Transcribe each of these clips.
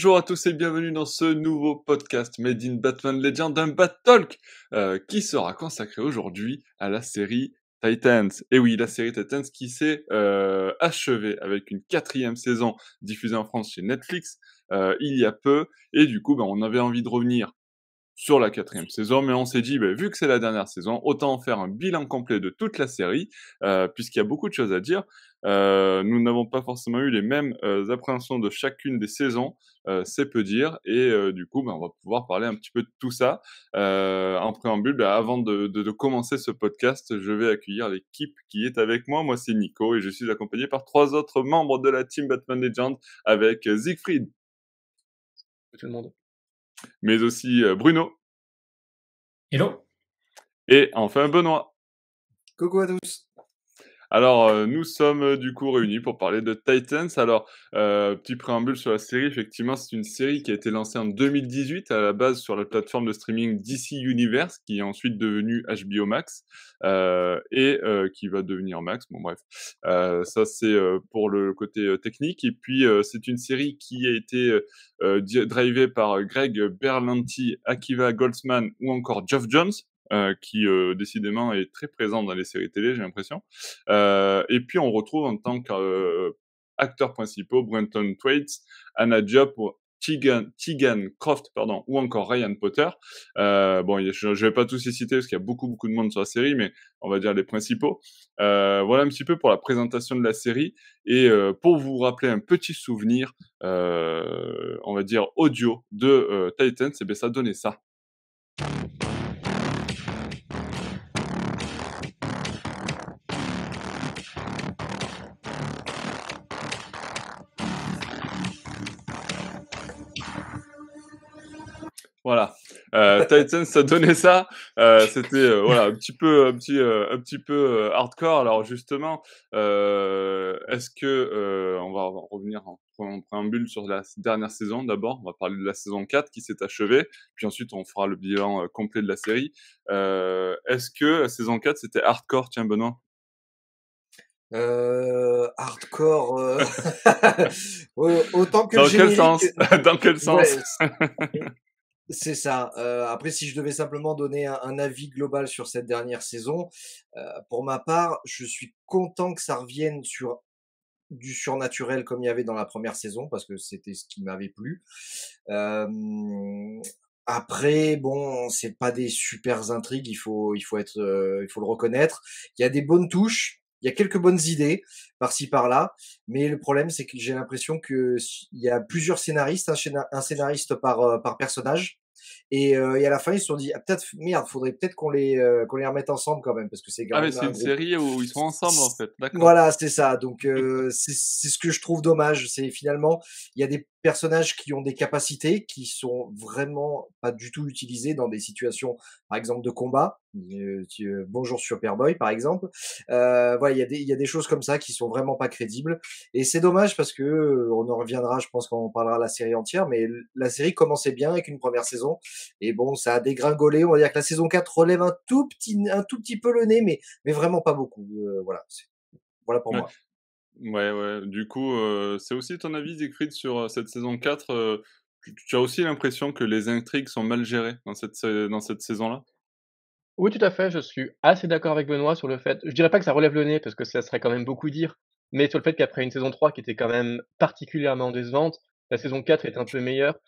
Bonjour à tous et bienvenue dans ce nouveau podcast Made in Batman Legend, un Bat Talk euh, qui sera consacré aujourd'hui à la série Titans. Et oui, la série Titans qui s'est euh, achevée avec une quatrième saison diffusée en France chez Netflix euh, il y a peu. Et du coup, ben, on avait envie de revenir sur la quatrième saison, mais on s'est dit, bah, vu que c'est la dernière saison, autant en faire un bilan complet de toute la série, puisqu'il y a beaucoup de choses à dire. Euh, nous n'avons pas forcément eu les mêmes euh, appréhensions de chacune des saisons, euh, c'est peu dire, et euh, du coup, bah, on va pouvoir parler un petit peu de tout ça. Euh, en préambule, bah, avant de, de, de, commencer ce podcast, je vais accueillir l'équipe qui est avec moi. Moi, c'est Nico, et je suis accompagné par trois autres membres de la team Batman Legend, avec Siegfried. Tout le monde mais aussi Bruno. Hello. Et enfin Benoît. Coucou à tous. Alors, euh, nous sommes euh, du coup réunis pour parler de Titans. Alors, euh, petit préambule sur la série, effectivement, c'est une série qui a été lancée en 2018 à la base sur la plateforme de streaming DC Universe, qui est ensuite devenue HBO Max euh, et euh, qui va devenir Max. Bon, bref, ça c'est pour le côté technique. Et puis, c'est une série qui a été drivée par Greg Berlanti, Akiva Goldsman ou encore Geoff Jones, euh, qui euh, décidément est très présent dans les séries télé, j'ai l'impression. Euh, et puis on retrouve en tant qu'acteurs principaux Brenton Thwaites, Anna Diop, Tegan, Tegan Croft, pardon, ou encore Ryan Potter. Euh, bon, je ne vais pas tous les citer parce qu'il y a beaucoup, beaucoup de monde sur la série, mais on va dire les principaux. Euh, voilà un petit peu pour la présentation de la série. Et euh, pour vous rappeler un petit souvenir, on va dire audio de Titans, et eh bien ça donnait ça. Euh, Titans, ça donnait ça. Euh, C'était euh, voilà un petit peu, un petit, un petit peu hardcore. Alors justement, est-ce que on va revenir en, en, préambule sur la dernière saison d'abord. On va parler de la saison 4 qui s'est achevée, puis ensuite on fera le bilan complet de la série. est-ce que la saison 4 c'était hardcore, tiens Benoît euh, hardcore. Euh... autant que dans quel sens? Dans quel sens? C'est ça. Euh, après, si je devais simplement donner un, avis global sur cette dernière saison, euh, pour ma part, je suis content que ça revienne sur du surnaturel comme il y avait dans la première saison parce que c'était ce qui m'avait plu. Euh, après, bon, c'est pas des super intrigues, il faut, il faut être, il faut le reconnaître. Il y a des bonnes touches, il y a quelques bonnes idées par-ci par-là, mais le problème c'est que j'ai l'impression que il y a plusieurs scénaristes, un, scénariste par personnage, et, euh, et, à la fin, ils se sont dit, ah, peut-être, merde, faudrait peut-être qu'on les, euh, qu'on les remette ensemble quand même, parce que c'est Ah, mais c'est une série où ils sont ensemble, en fait. Voilà, c'est ça. Donc, euh, c'est ce que je trouve dommage. C'est finalement, il y a des personnages qui ont des capacités qui sont vraiment pas du tout utilisées dans des situations, par exemple, de combat. Euh, euh, bonjour Superboy, par exemple. Euh, voilà, il y, a des, il y a des choses comme ça qui sont vraiment pas crédibles. Et c'est dommage parce que, euh, on en reviendra, je pense, quand on parlera de la série entière, mais la série commençait bien avec une première saison. Et bon, ça a dégringolé. On va dire que la saison 4 relève un tout petit, un tout petit peu le nez, mais, mais vraiment pas beaucoup. Euh, voilà. Voilà pour ouais. moi. Ouais, ouais. Du coup, euh, c'est aussi ton avis, Siegfried, sur cette saison 4. Euh, tu as aussi l'impression que les intrigues sont mal gérées dans cette, dans cette saison-là? Oui, tout à fait. Je suis assez d'accord avec Benoît sur le fait. Je dirais pas que ça relève le nez, parce que ça serait quand même beaucoup dire, mais sur le fait qu'après une saison 3 qui était quand même particulièrement décevante, la saison 4 est un peu meilleure.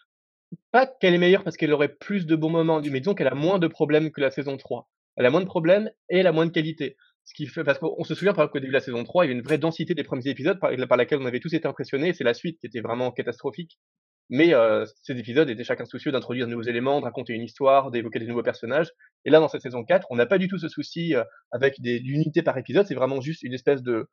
Pas qu'elle est meilleure parce qu'elle aurait plus de bons moments, mais disons qu'elle a moins de problèmes que la saison 3. Elle a moins de problèmes et elle a moins de qualité. Ce qui fait, parce qu'on se souvient par exemple qu'au début de la saison 3, il y avait une vraie densité des premiers épisodes par, par laquelle on avait tous été impressionnés, c'est la suite qui était vraiment catastrophique. Mais euh, ces épisodes étaient chacun soucieux d'introduire de nouveaux éléments, de raconter une histoire, d'évoquer des nouveaux personnages. Et là, dans cette saison 4, on n'a pas du tout ce souci euh, avec des unités par épisode, c'est vraiment juste une espèce de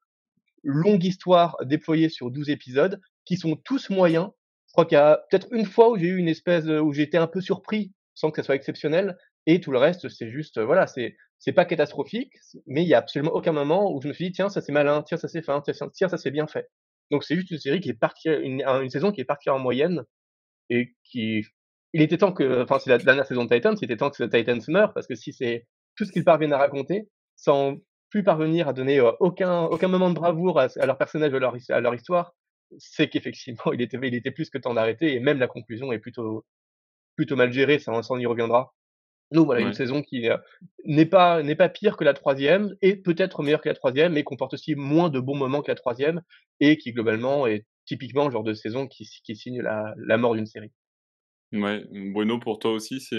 longue histoire déployée sur 12 épisodes, qui sont tous moyens. Je crois qu'il y a peut-être une fois où j'ai eu une espèce, où j'ai été un peu surpris, sans que ça soit exceptionnel, et tout le reste, c'est juste, voilà, c'est c'est pas catastrophique, mais il y a absolument aucun moment où je me suis dit tiens ça c'est malin, tiens ça c'est fin, tiens, ça c'est bien fait. Donc c'est juste une série qui est partie, une, une saison qui est partie en moyenne et qui, il était temps que, enfin c'est la dernière saison de Titans, il était temps que Titans meure parce que si c'est tout ce qu'ils parviennent à raconter, sans plus parvenir à donner euh, aucun aucun moment de bravoure à, à leur personnage, à leur, à leur histoire, c'est qu'effectivement, il était il était plus que temps d'arrêter et même la conclusion est plutôt plutôt mal gérée, ça on y reviendra. Donc voilà, une saison qui, heu, n'est pas n'est pas pire que la troisième et peut-être meilleure que la troisième mais comporte aussi moins de bons moments que la troisième et qui globalement est typiquement le genre de saison qui qui signe la la mort d'une série. Ouais, Bruno pour toi aussi c'est,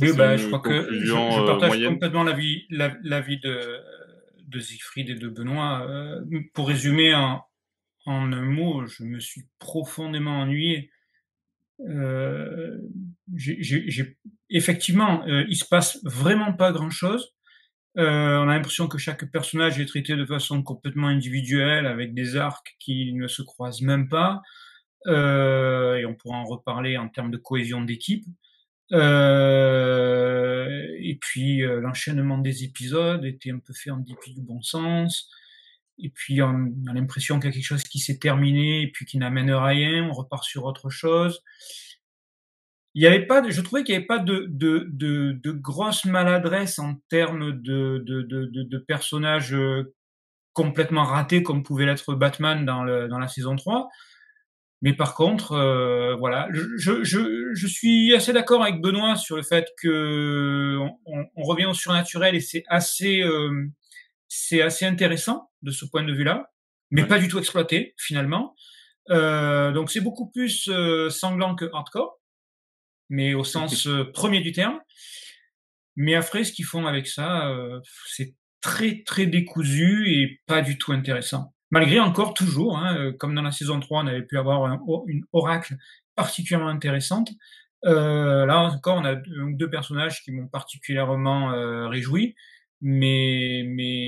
Oui, c'est bah, je une crois que je je conclusion, heu, partage moyenne? complètement l'avis l'av l'avis de de Siegfried et de Benoît, pour résumer en en un mot, je me suis profondément ennuyé. J'ai effectivement, heu, il se passe vraiment pas grand chose. Heu, on a l'impression que chaque personnage est traité de façon complètement individuelle avec des arcs qui ne se croisent même pas, heu et on pourra en reparler en termes de cohésion d'équipe. Heu et puis, l'enchaînement des épisodes était un peu fait en dépit du bon sens et puis on a l'impression qu'il y a quelque chose qui s'est terminé et puis qui n'amène rien, on repart sur autre chose. Il y avait pas je trouvais qu'il y avait pas de de de grosses maladresses en termes de personnages, heu, complètement ratés comme pouvait l'être Batman dans la saison 3. Mais par contre, heu, voilà, je suis assez d'accord avec Benoît sur le fait qu'on on on revient au surnaturel et c'est assez, hem, c'est assez intéressant de ce point de vue-là, mais Ouais. pas du tout exploité finalement. Heu, donc c'est beaucoup plus, heu, sanglant que hardcore, mais au sens, heu, 1er du terme. Mais après ce qu'ils font avec ça, heu, c'est très, très décousu et pas du tout intéressant. Malgré encore toujours, hein, heu, comme dans la saison 3, on avait pu avoir un une Oracle particulièrement intéressante. Là encore, on a 1 ou 2 personnages qui m'ont particulièrement, réjoui, mais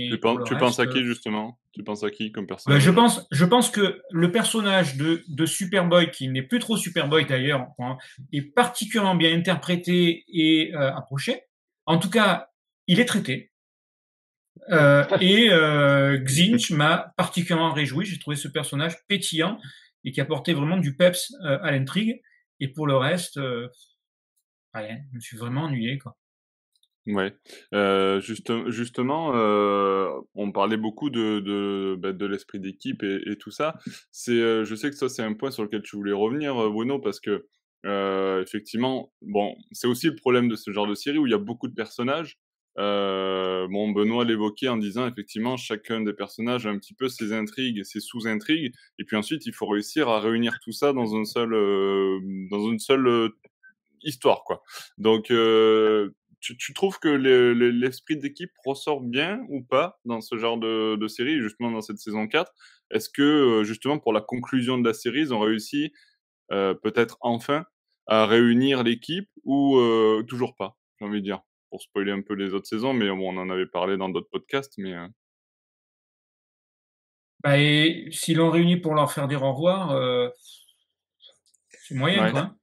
Tu mais tu penses à qui justement? Tu penses à qui comme bah, je personnage? pense je pense que le personnage de de Superboy, qui n'est plus trop Superboy d'ailleurs, hein, est particulièrement bien interprété et heu, approché. En tout cas, il est traité. Heu et heu, Tzeentch m'a particulièrement réjoui. J'ai trouvé ce personnage pétillant et qui apportait vraiment du peps, heu, à l'intrigue et pour le reste, heu, rien. Je me suis vraiment ennuyé, quoi. Ouais, juste justement, heu, on parlait beaucoup de de, bah, de l'esprit d'équipe et tout ça. C'est, heu, je sais que ça, c'est un point sur lequel tu voulais revenir, Bruno, parce que, effectivement, bon, c'est aussi le problème de ce genre de série où il y a beaucoup de personnages. Bon, Benoît l'évoquait en disant effectivement chacun des personnages a un petit peu ses intrigues ses sous-intrigues et puis ensuite il faut réussir à réunir tout ça dans un seul, dans une seule, histoire, quoi. Donc tu tu trouves que le le l'esprit d'équipe ressort bien ou pas dans ce genre de de série, justement dans cette saison 4? Est-ce que, heu, justement pour la conclusion de la série, ils ont réussi, heu, peut-être enfin à réunir l'équipe ou heu, toujours pas? J'ai envie de dire, pour spoiler un peu les autres saisons, mais bon, on en avait parlé dans d'autres podcasts, mais Bah et s'ils l'ont réuni pour leur faire dire au revoir, c'est moyen, Ouais. quoi,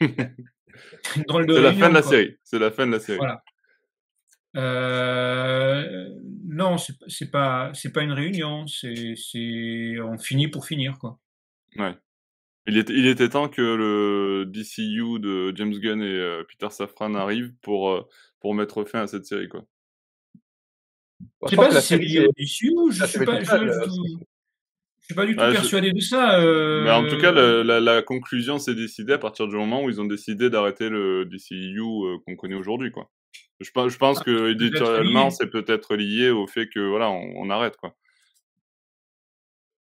C'est la fin de la quoi. série, c'est la fin de la série. Voilà. Heu, non, c'est pas c'est pas une réunion, c'est c'est on finit pour finir, quoi. Ouais. Il était il était temps que le DCU de James Gunn et heu, Peter Safran arrive pour, heu, pour mettre fin à cette série, quoi. Je sais pas si la c'est série lié au DCU, je achevée pas je suis pas du tout Bah, je persuadé de ça, mais en tout cas, heu la la conclusion s'est décidée à partir du moment où ils ont décidé d'arrêter le DCU, heu, qu'on connaît aujourd'hui, quoi. Je pen je pense Ah, qu'éditorialement, lié. c'est peut-être lié au fait que, voilà, on on arrête, quoi.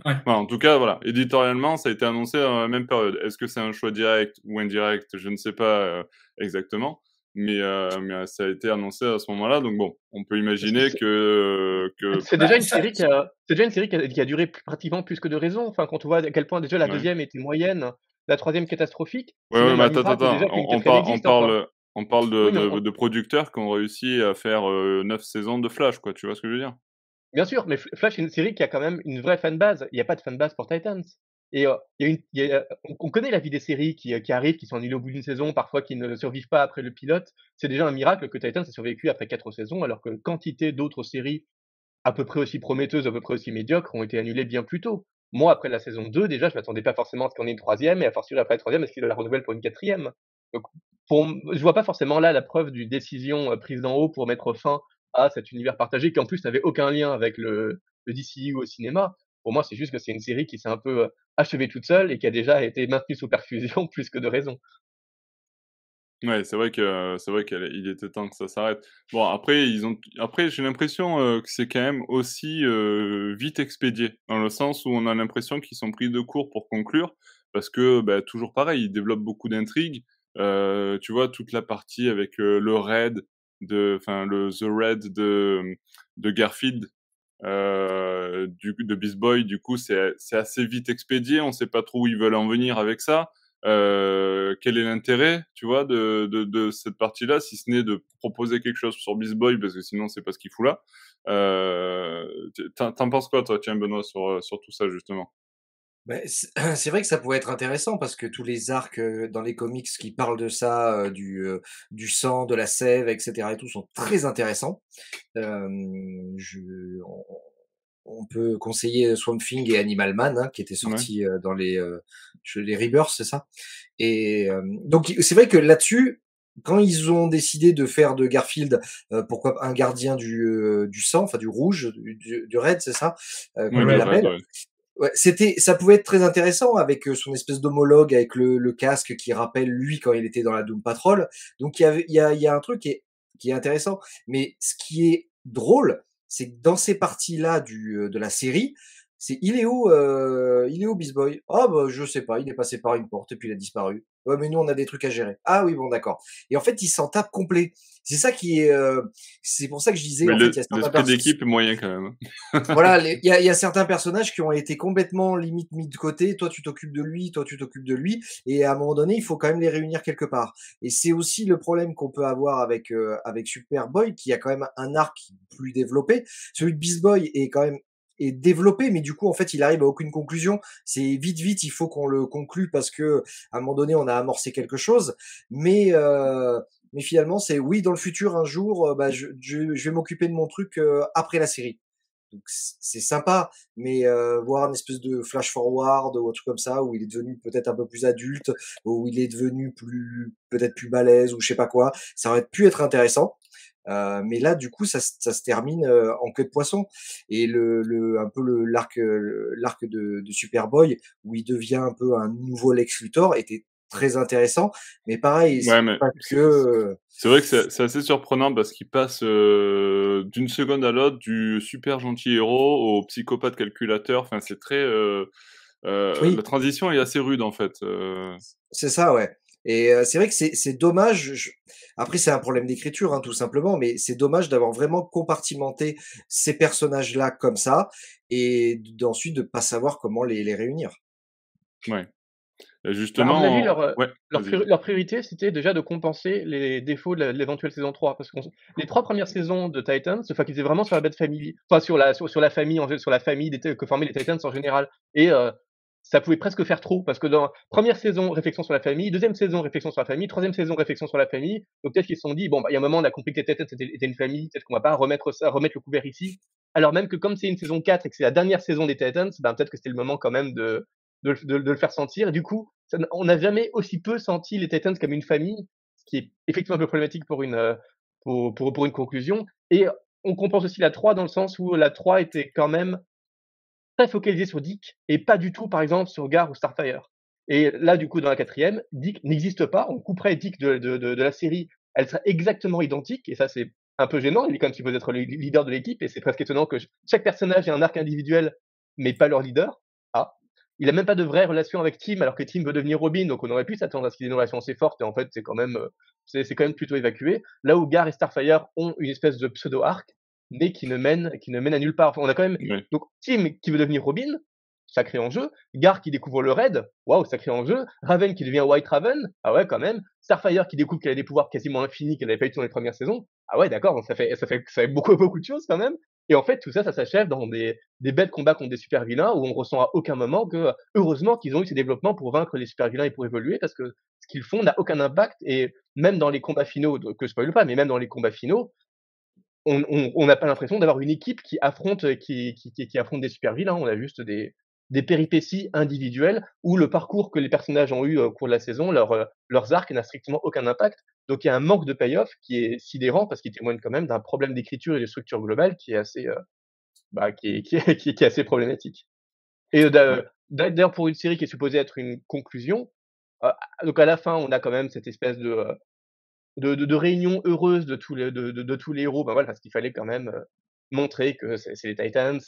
Ouais. Enfin, en tout cas, voilà, éditorialement, ça a été annoncé dans la même période. Est-ce que c'est un choix direct ou indirect? Je ne sais pas, heu, exactement, mais heu, mais ça a été annoncé à ce moment-là, donc bon, on peut imaginer que c'est déjà Bah, une ça série qui a c'est déjà une série qui a qui a duré pratiquement plus que de raison. Enfin, quand on voit à quel point déjà la Ouais. 2e était moyenne, la 3e catastrophique, Ouais, ouais, mais attends, attends, on on 4e parle on on parle de Oui, mais de on de producteurs qui ont réussi à faire, heu, 9 saisons de Flash, quoi, tu vois ce que je veux dire? Bien sûr, mais Flash, c'est une série qui a quand même une vraie fanbase. Il y a pas de fanbase pour Titans et a on on connaît la vie des séries qui, qui arrivent, qui sont annulées au bout d'une saison, parfois qui ne survivent pas après le pilote. C'est déjà un miracle que Titans ait survécu après 4 saisons, alors que quantité d'autres séries à peu près aussi prometteuses, à peu près aussi médiocres, ont été annulées bien plus tôt. Moi, après la saison 2, déjà, je m'attendais pas forcément à ce qu'il en ait une 3e et a fortiori après la 3e, est-ce qu'ils la renouvellent pour une 4e? Donc pour je vois pas forcément là la preuve d'une décision, heu, prise d'en haut pour mettre fin à cet univers partagé qui en plus n'avait aucun lien avec le le DCU au cinéma. Pour moi, c'est juste que c'est une série qui s'est un peu achevée toute seule et qui a déjà été maintenue sous perfusion plus que de raison. Ouais, c'est vrai que c'est vrai qu'il était temps que ça s'arrête. Bon, après, ils ont, après, j'ai l'impression que c'est quand même aussi vite expédié, dans le sens où on a l'impression qu'ils sont pris de court pour conclure, parce que bah, toujours pareil, ils développent beaucoup d'intrigues. tu vois, toute la partie avec le raid de, enfin le The Raid de de Garfield, du de Beast Boy. Du coup, c'est assez vite expédié. On sait pas trop où ils veulent en venir avec ça. Euh, quel est l'intérêt, tu vois, de, de, de cette partie-là, si ce n'est de proposer quelque chose sur Beast Boy, parce que sinon, c'est pas ce qu'il fout là. Euh, T'en penses quoi, toi, tiens, Benoît, sur, sur tout ça, justement? Ben, c'est vrai que ça pourrait être intéressant parce que tous les arcs dans les comics qui parlent de ça, du, du sang, de la sève, etc. et tout sont très intéressants. Euh, je, on peut conseiller Swamp Thing et Animal Man, hein, qui étaient sortis dans les, euh, les Rebirths, c'est ça? Et donc c'est vrai que là-dessus, quand ils ont décidé de faire de Garfield, pourquoi un gardien du, du sang, enfin du rouge, du, du red, c'est ça, Ouais, c'était, ça pouvait être très intéressant avec son espèce d'homologue avec le, le, casque qui rappelle lui quand il était dans la Doom Patrol. Donc il y a, y a, y a un truc qui est, qui est intéressant. Mais ce qui est drôle, c'est que dans ces parties-là du, euh, de la série, c'est il est où, euh, il est où Beast Boy Oh bah je sais pas, il est passé par une porte et puis il a disparu. Ouais, mais nous on a des trucs à gérer. Ah oui, bon d'accord. Et en fait, il s'en tape complet. C'est ça qui est, euh, c'est pour ça que je disais. en fait, il y a certains d'équipe est moyen quand même. voilà, il y a, y a, certains personnages qui ont été complètement limite mis de côté. Toi, tu t'occupes de lui, toi, tu t'occupes de lui, et à un moment donné, il faut quand même les réunir quelque part. Et c'est aussi le problème qu'on peut avoir avec euh, avec Superboy, qui a quand même un arc plus développé. Celui de Beast Boy est quand même est développé, mais du coup, en fait, il arrive à aucune conclusion. C'est vite, vite, il faut qu'on le conclue parce que à un moment donné, on a amorcé quelque chose. Mais euh, mais finalement, c'est oui, dans le futur, un jour, euh, bah, je, je, je vais m'occuper de mon truc euh, après la série. Donc c'est sympa, mais euh, voir une espèce de flash forward ou un truc comme ça où il est devenu peut-être un peu plus adulte, où il est devenu plus peut-être plus balèze ou je sais pas quoi, ça aurait pu être intéressant. Euh, mais là, du coup, ça, ça se termine euh, en queue de poisson. Et le, le un peu le l'arc l'arc de, de Superboy où il devient un peu un nouveau Lex Luthor était très intéressant. Mais pareil, c'est que c'est vrai que c'est assez surprenant parce qu'il passe euh, d'une seconde à l'autre du super gentil héros au psychopathe calculateur. Enfin, c'est très euh, la transition est assez rude en fait. C'est ça, ouais. Et c'est vrai que c'est dommage. Après, c'est un problème d'écriture, hein, tout simplement, mais c'est dommage d'avoir vraiment compartimenté ces personnages-là comme ça et d'ensuite de pas savoir comment les, les réunir. Ouais. Justement, leur, leur, priorité, c'était déjà de compenser les défauts de l'éventuelle saison 3. Parce que les trois premières saisons de Titans se focalisaient vraiment sur la bête famille, enfin sur la, sur, la famille, sur la famille que formaient les Titans en général. Et ça pouvait presque faire trop parce que dans première saison réflexion sur la famille, deuxième saison réflexion sur la famille, troisième saison réflexion sur la famille. Donc peut-être qu'ils se sont dit bon bah il y a un moment on a compris que était, une famille, peut-être qu'on va pas remettre ça, remettre le couvert ici. Alors même que comme c'est une saison 4 et que c'est la dernière saison des Titans, ben peut-être que c'était le moment quand même de de, de, le faire sentir. du coup, on n'a jamais aussi peu senti les Titans comme une famille, ce qui est effectivement un peu problématique pour une euh, pour, pour, pour une conclusion. Et on compense aussi la 3 dans le sens où la 3 était quand même très focalisé sur Dick et pas du tout, par exemple, sur Gar ou Starfire. Et là, du coup, dans la quatrième, Dick n'existe pas. On couperait Dick de, la série. Elle serait exactement identique. Et ça, c'est un peu gênant. Il est quand même supposé être le leader de l'équipe. Et c'est presque étonnant que chaque personnage ait un arc individuel, mais pas leur leader. Ah. Il a même pas de vraie relation avec Tim, alors que Tim veut devenir Robin. Donc on aurait pu s'attendre à ce qu'il ait une relation assez forte. Et en fait, c'est quand même, c'est quand même plutôt évacué. Là où Gar et Starfire ont une espèce de pseudo-arc mais qui ne mène, qui ne mène à nulle part. on a quand même donc Tim qui veut devenir Robin, sacré enjeu. Gar qui découvre le Raid, waouh, sacré enjeu. Raven qui devient White Raven, ah ouais, quand même. Starfire qui découvre qu'elle a des pouvoirs quasiment infinis qu'elle n'avait pas eu dans les premières saisons, ah ouais, d'accord, ça fait, ça fait, ça fait beaucoup, beaucoup de choses quand même. Et en fait, tout ça, ça s'achève dans des, des bêtes combats contre des super vilains où on ressent à aucun moment que, heureusement, qu'ils ont eu ces développements pour vaincre les super vilains et pour évoluer parce que ce qu'ils font n'a aucun impact et même dans les combats finaux, que je spoil pas, mais même dans les combats finaux, on n'a pas l'impression d'avoir une équipe qui affronte, qui, qui, qui, affronte des super vilains. On a juste des, des péripéties individuelles où le parcours que les personnages ont eu au cours de la saison, leur, euh, leurs arcs n'a strictement aucun impact. Donc il y a un manque de payoff qui est sidérant parce qu'il témoigne quand même d'un problème d'écriture et de structure globale qui est assez, euh, bah, qui, est, qui, est, qui, est, assez problématique. Et d'ailleurs, pour une série qui est supposée être une conclusion, donc à la fin, on a quand même cette espèce de, de, de, heureuse de tous les, de, de, tous les héros, ben voilà, parce qu'il fallait quand même montrer que c'est les Titans,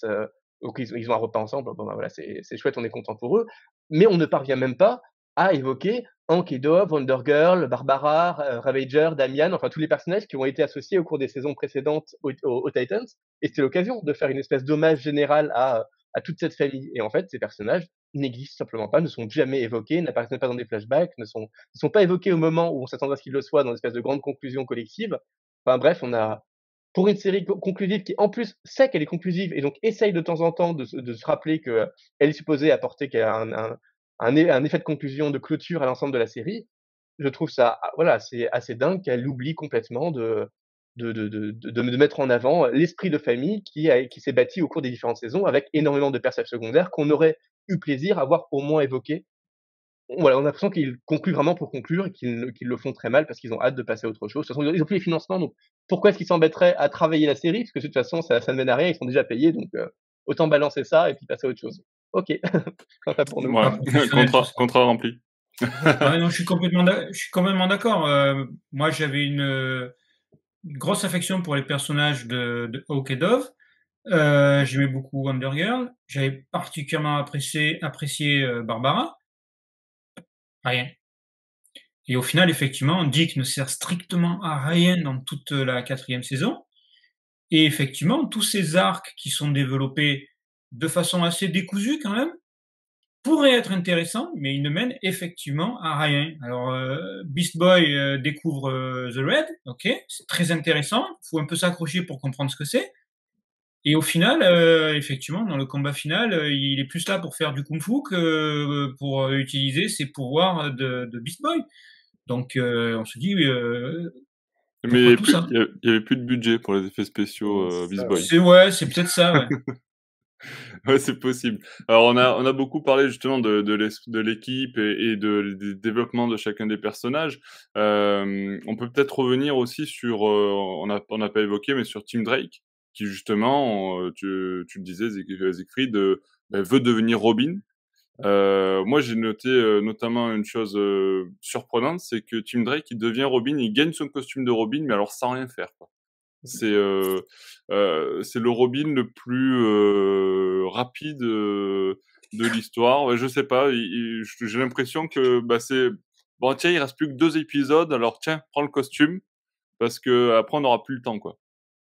donc ils, ils, ont un repas ensemble, bon ben voilà, c'est chouette, on est content pour eux, mais on ne parvient même pas à évoquer Hank Dove, Wonder Girl, Barbara, Ravager, Damian, enfin tous les personnages qui ont été associés au cours des saisons précédentes aux, Titans, et c'était l'occasion de faire une espèce d'hommage général à, à toute cette famille. Et en fait, ces personnages n'existent simplement pas, ne sont jamais évoqués, n'apparaissent pas dans des flashbacks, ne sont, pas évoqués au moment où on s'attendrait à ce qu'ils le soient dans une espèce de grande conclusion collective. Enfin bref, on a, pour une série conclusive qui en plus sait qu'elle est conclusive et donc essaye de temps en temps de, se rappeler qu'elle est supposée apporter un, un, effet de conclusion, de clôture à l'ensemble de la série, je trouve ça ah, voilà, c'est assez dingue qu'elle oublie complètement de, de, de, de, de, mettre en avant l'esprit de famille qui, a, qui s'est bâti au cours des différentes saisons avec énormément de personnages secondaires qu'on aurait eu plaisir à voir au moins évoqués. Voilà, on a l'impression qu'ils concluent vraiment pour conclure et qu'ils le font très mal parce qu'ils ont hâte de passer à autre chose. De toute façon, ils ont plus les financements, donc pourquoi est-ce qu'ils s'embêteraient à travailler la série? Parce que de toute façon, ça, ça ne mène à rien, ils sont déjà payés, donc euh, autant balancer ça et puis passer à autre chose. Ok, pour nous. contrat, contrat rempli. non, je suis complètement, je suis complètement d'accord. Euh, moi, j'avais une, grosse affection pour les personnages de, de Hawk et Dove. Euh, J'aimais beaucoup Wonder Girl. J'avais particulièrement apprécié, apprécié euh, Barbara. Rien. Et au final, effectivement, Dick ne sert strictement à rien dans toute la quatrième saison. Et effectivement, tous ces arcs qui sont développés de façon assez décousue quand même, pourrait être intéressant, mais il ne mène effectivement à rien. Alors, euh, Beast Boy euh, découvre euh, The Red, ok, c'est très intéressant, il faut un peu s'accrocher pour comprendre ce que c'est. Et au final, effectivement, dans le combat final, il est plus là pour faire du kung-fu que pour utiliser ses pouvoirs de, de Beast Boy. Donc, on se dit... mais il n'y avait, plus de budget pour les effets spéciaux Beast Boy. Ouais, c'est peut-être ça. Ouais. Ouais, c'est possible. Alors, on a, on a beaucoup parlé justement de, de l'équipe et, de, des développements de chacun des personnages. Euh, on peut peut-être revenir aussi sur, euh, on n'a on a pas évoqué, mais sur Tim Drake, qui justement, euh, tu, tu le disais, Siegfried, euh, ben, veut devenir Robin. Euh, moi, j'ai noté notamment une chose surprenante, c'est que Tim Drake, il devient Robin, il gagne son costume de Robin, mais alors sans rien faire. Quoi. C'est euh, euh, c'est le Robin le plus euh, rapide de l'histoire. Je sais pas, j'ai l'impression que bah, c'est bon tiens, il reste plus que deux épisodes, alors tiens, prends le costume parce que après on n'aura plus le temps quoi.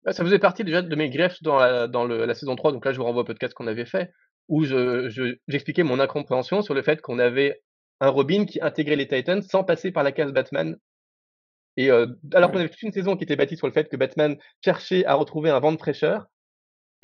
Bah, ça faisait partie déjà de mes greffes dans la, dans la saison 3, donc là je vous renvoie au podcast qu'on avait fait, où j'expliquais je, mon incompréhension sur le fait qu'on avait un Robin qui intégrait les Titans sans passer par la case Batman et euh, alors qu'on avait toute une saison qui était bâtie sur le fait que Batman cherchait à retrouver un vent de fraîcheur,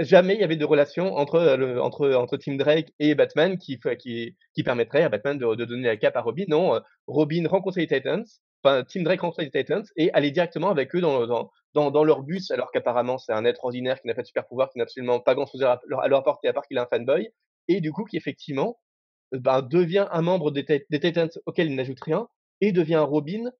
jamais il y avait de relation entre, euh, le, entre, entre Tim Drake et Batman qui, qui, qui permettrait à Batman de, de donner la cape à Robin. Non, euh, Robin rencontrait les Titans, enfin Tim Drake rencontrait les Titans et allait directement avec eux dans, dans, dans, dans leur bus, alors qu'apparemment c'est un être ordinaire qui n'a pas de super pouvoir, qui n'a absolument pas grand chose à leur, à leur apporter à part qu'il est un fanboy, et du coup qui effectivement ben, devient un membre des, des Titans auquel il n'ajoute rien et devient un Robin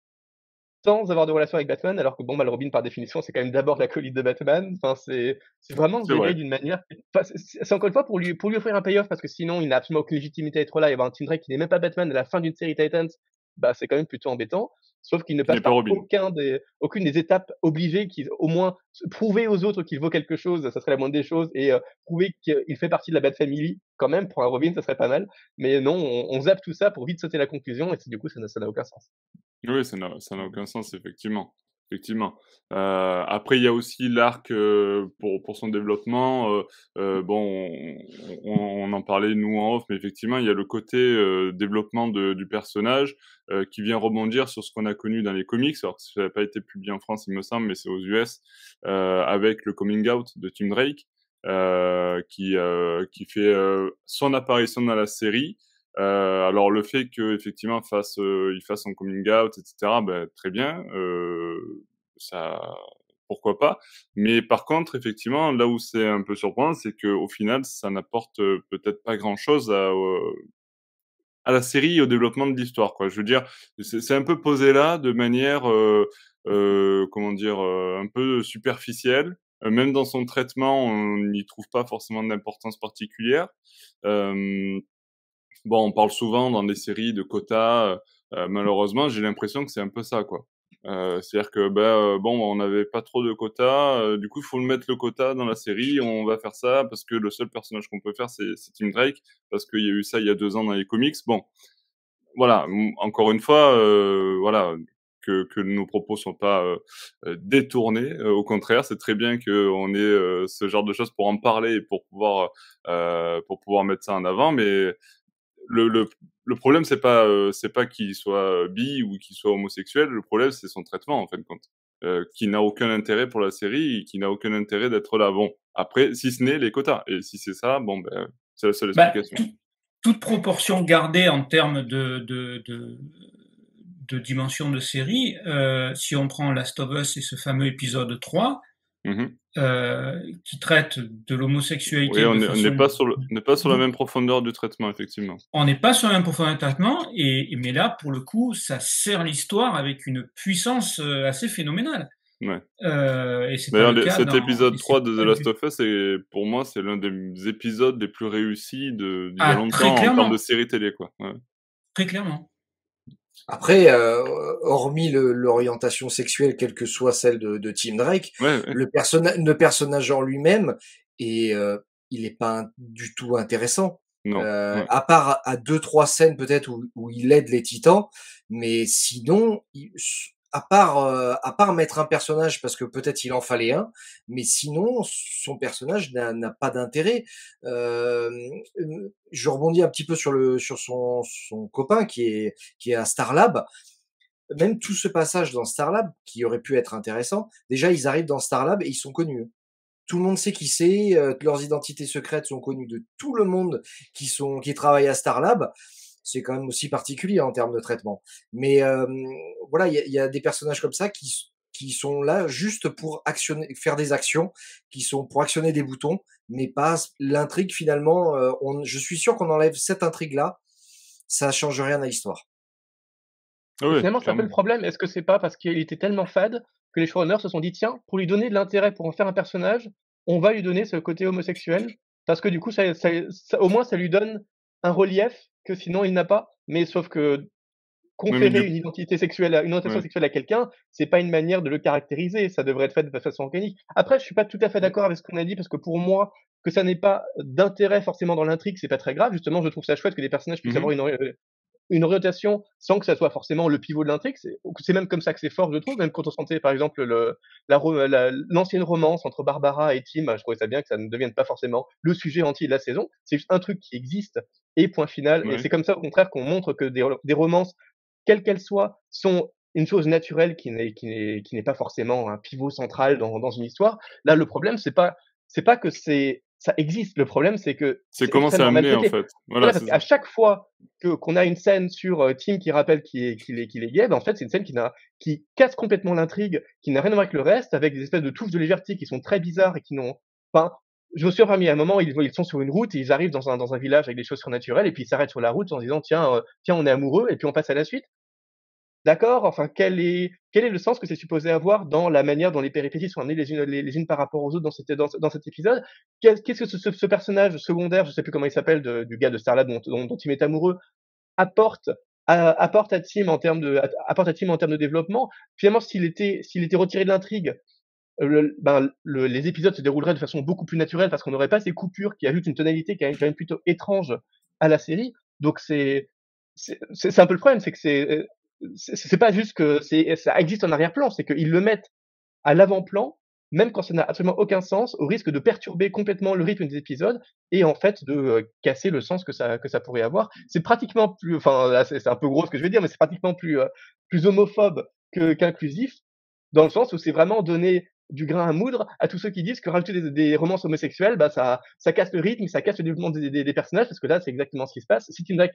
sans avoir de relation avec Batman, alors que bon, mal Robin, par définition, c'est quand même d'abord la colite de Batman. Enfin, c'est, vraiment géré d'une manière. c'est encore une fois pour lui, pour lui offrir un payoff, parce que sinon, il n'a absolument aucune légitimité à être là. Y avoir un Tim Drake qui n'est même pas Batman à la fin d'une série Titans, bah, c'est quand même plutôt embêtant. Sauf qu'il ne passe pas aucun des, aucune des étapes obligées qui, au moins, prouver aux autres qu'il vaut quelque chose, ça serait la moindre des choses, et euh, prouver qu'il fait partie de la Bat Family, quand même, pour un Robin, ça serait pas mal. Mais non, on, on zappe tout ça pour vite sauter la conclusion, et du coup, ça n'a aucun sens. Oui, ça n'a ça n'a aucun sens, effectivement. Effectivement. Euh, après, il y a aussi l'arc euh, pour, pour son développement. Euh, euh bon, on, on, en parlait nous en off, mais effectivement, il y a le côté euh, développement de, du personnage euh, qui vient rebondir sur ce qu'on a connu dans les comics. Alors, ça n'a pas été publié en France, il me semble, mais c'est aux US, avec le coming out de Tim Drake, qui, qui fait son apparition dans la série. Euh, alors le fait qu'effectivement fasse, euh, il fasse son coming out, etc. Ben, très bien, euh, ça, pourquoi pas. Mais par contre, effectivement, là où c'est un peu surprenant, c'est qu'au final, ça n'apporte euh, peut-être pas grand-chose à, à la série et au développement de l'histoire. Quoi. Je veux dire, c'est un peu posé là de manière, comment dire, un peu superficielle. même dans son traitement, on n'y trouve pas forcément d'importance particulière. Bon, on parle souvent dans des séries de quotas. malheureusement, j'ai l'impression que c'est un peu ça, quoi. Euh, c'est-à-dire que ben bon, on n'avait pas trop de quotas, du coup il faut le mettre le quota dans la série, on va faire ça parce que le seul personnage qu'on peut faire c'est Tim Drake parce qu'il y a eu ça il y a deux ans dans les comics. Bon, voilà, encore une fois, euh, voilà, que, nos propos sont pas euh, détournés. au contraire, c'est très bien qu'on ait ce genre de choses pour en parler et pour pouvoir pour pouvoir mettre ça en avant. Mais le, le, le problème c'est pas c'est pas qu'il soit bi ou qu'il soit homosexuel. Le problème c'est son traitement en fin de compte, qui n'a aucun intérêt pour la série et qui n'a aucun intérêt d'être là. Bon, après, si ce n'est les quotas. Et si c'est ça, bon ben c'est la seule bah, explication toute proportion gardée en termes de, de, de, de dimension de série, euh, si on prend Last of Us et ce fameux épisode 3, mmh euh, qui traite de l'homosexualité. Oui, on n'est pas, sur pas sur la même profondeur du traitement, effectivement. On n'est pas sur la même profondeur du traitement, et, mais là, pour le coup, ça sert l'histoire avec une puissance euh, assez phénoménale. Ouais. Euh, et cet épisode 3 de The Last of Us, pour moi, c'est l'un des épisodes les plus réussis de, a ah, longtemps en termes de série télé. Quoi. Très clairement. Après, euh, hormis l'orientation sexuelle, quelle que soit celle de, de Tim Drake, Le, personnage le personnage en lui-même, et euh, il n'est pas du tout intéressant. Non, euh, À part à deux trois scènes peut-être où, où, il aide les Titans, mais sinon, il, à part, euh, à part mettre un personnage parce que peut-être il en fallait un, mais sinon son personnage n'a pas d'intérêt. Euh, je rebondis un petit peu sur le sur son, son copain qui est qui est à Starlab. Même tout ce passage dans Starlab qui aurait pu être intéressant. Déjà ils arrivent dans Starlab et ils sont connus. Tout le monde sait qui c'est, euh, leurs identités secrètes sont connues de tout le monde qui sont qui travaille à Starlab c'est quand même aussi particulier en termes de traitement. Mais voilà, il y, a des personnages comme ça qui, qui sont là juste pour actionner, faire des actions, qui sont pour actionner des boutons, mais pas l'intrigue finalement. on, je suis sûr qu'on enlève cette intrigue-là, ça change rien à l'histoire. Ah finalement, c'est un peu le problème. Est-ce que c'est pas parce qu'il était tellement fade que les showrunners se sont dit tiens, pour lui donner de l'intérêt pour en faire un personnage, on va lui donner ce côté homosexuel parce que du coup, ça, au moins, ça lui donne un relief que sinon il n'a pas. Mais sauf que conférer une identité sexuelle, à, une orientation sexuelle à quelqu'un, c'est pas une manière de le caractériser. Ça devrait être fait de façon organique. Après, je suis pas tout à fait d'accord avec ce qu'on a dit parce que pour moi, que ça n'ait pas d'intérêt forcément dans l'intrigue, c'est pas très grave. Justement, je trouve ça chouette que des personnages puissent mmh avoir une, une orientation sans que ça soit forcément le pivot de l'intrigue. C'est même comme ça que c'est fort, je trouve. Même quand on sentait, par exemple, l'ancienne la, romance entre Barbara et Tim, je trouvais ça bien que ça ne devienne pas forcément le sujet entier de la saison. C'est juste un truc qui existe et point final. Et c'est comme ça, au contraire, qu'on montre que des, des romances, quelles qu'elles soient, sont une chose naturelle qui n'est qui n'est qui n'est pas forcément un pivot central dans, dans une histoire. Là, le problème, c'est pas c'est pas que c'est ça existe. Le problème, c'est que c'est comment c'est amené en fait. Voilà, parce qu'à chaque fois que qu'on a une scène sur euh, Tim qui rappelle qu'il est qu'il est qu'il est gay, ben, en fait, c'est une scène qui n'a qui casse complètement l'intrigue, qui n'a rien à voir avec le reste, avec des espèces de touches de légèreté qui sont très bizarres et qui n'ont pas. je me suis permis à un moment, ils, ils sont sur une route et ils arrivent dans un, dans un village avec des choses surnaturelles et puis ils s'arrêtent sur la route en disant tiens, euh, tiens, on est amoureux et puis on passe à la suite. D'accord? Enfin, quel est, quel est le sens que c'est supposé avoir dans la manière dont les péripéties sont amenées les unes, les, unes par rapport aux autres dans, cette, dans, dans cet épisode? Qu'est-ce que ce, ce, personnage secondaire, je sais plus comment il s'appelle, du gars de Starlab dont, dont, dont, il est amoureux, apporte à, apporte à Tim en termes de apporte à Tim en termes de développement? Finalement, s'il était s'il était retiré de l'intrigue, le, ben, le, les épisodes se dérouleraient de façon beaucoup plus naturelle parce qu'on n'aurait pas ces coupures qui ajoutent une tonalité qui est quand même plutôt étrange à la série. Donc c'est c'est un peu le problème, c'est que c'est c'est pas juste que c'est ça existe en arrière-plan, c'est qu'ils le mettent à l'avant-plan, même quand ça n'a absolument aucun sens, au risque de perturber complètement le rythme des épisodes et en fait de euh, casser le sens que ça que ça pourrait avoir. C'est pratiquement plus, enfin c'est un peu gros ce que je vais dire, mais c'est pratiquement plus euh, plus homophobe qu'inclusif dans le sens où c'est vraiment donner du grain à moudre à tous ceux qui disent que rajouter des, des romances homosexuelles, bah ça, ça casse le rythme, ça casse le développement des, des, des personnages, parce que là, c'est exactement ce qui se passe. Si Tim Drake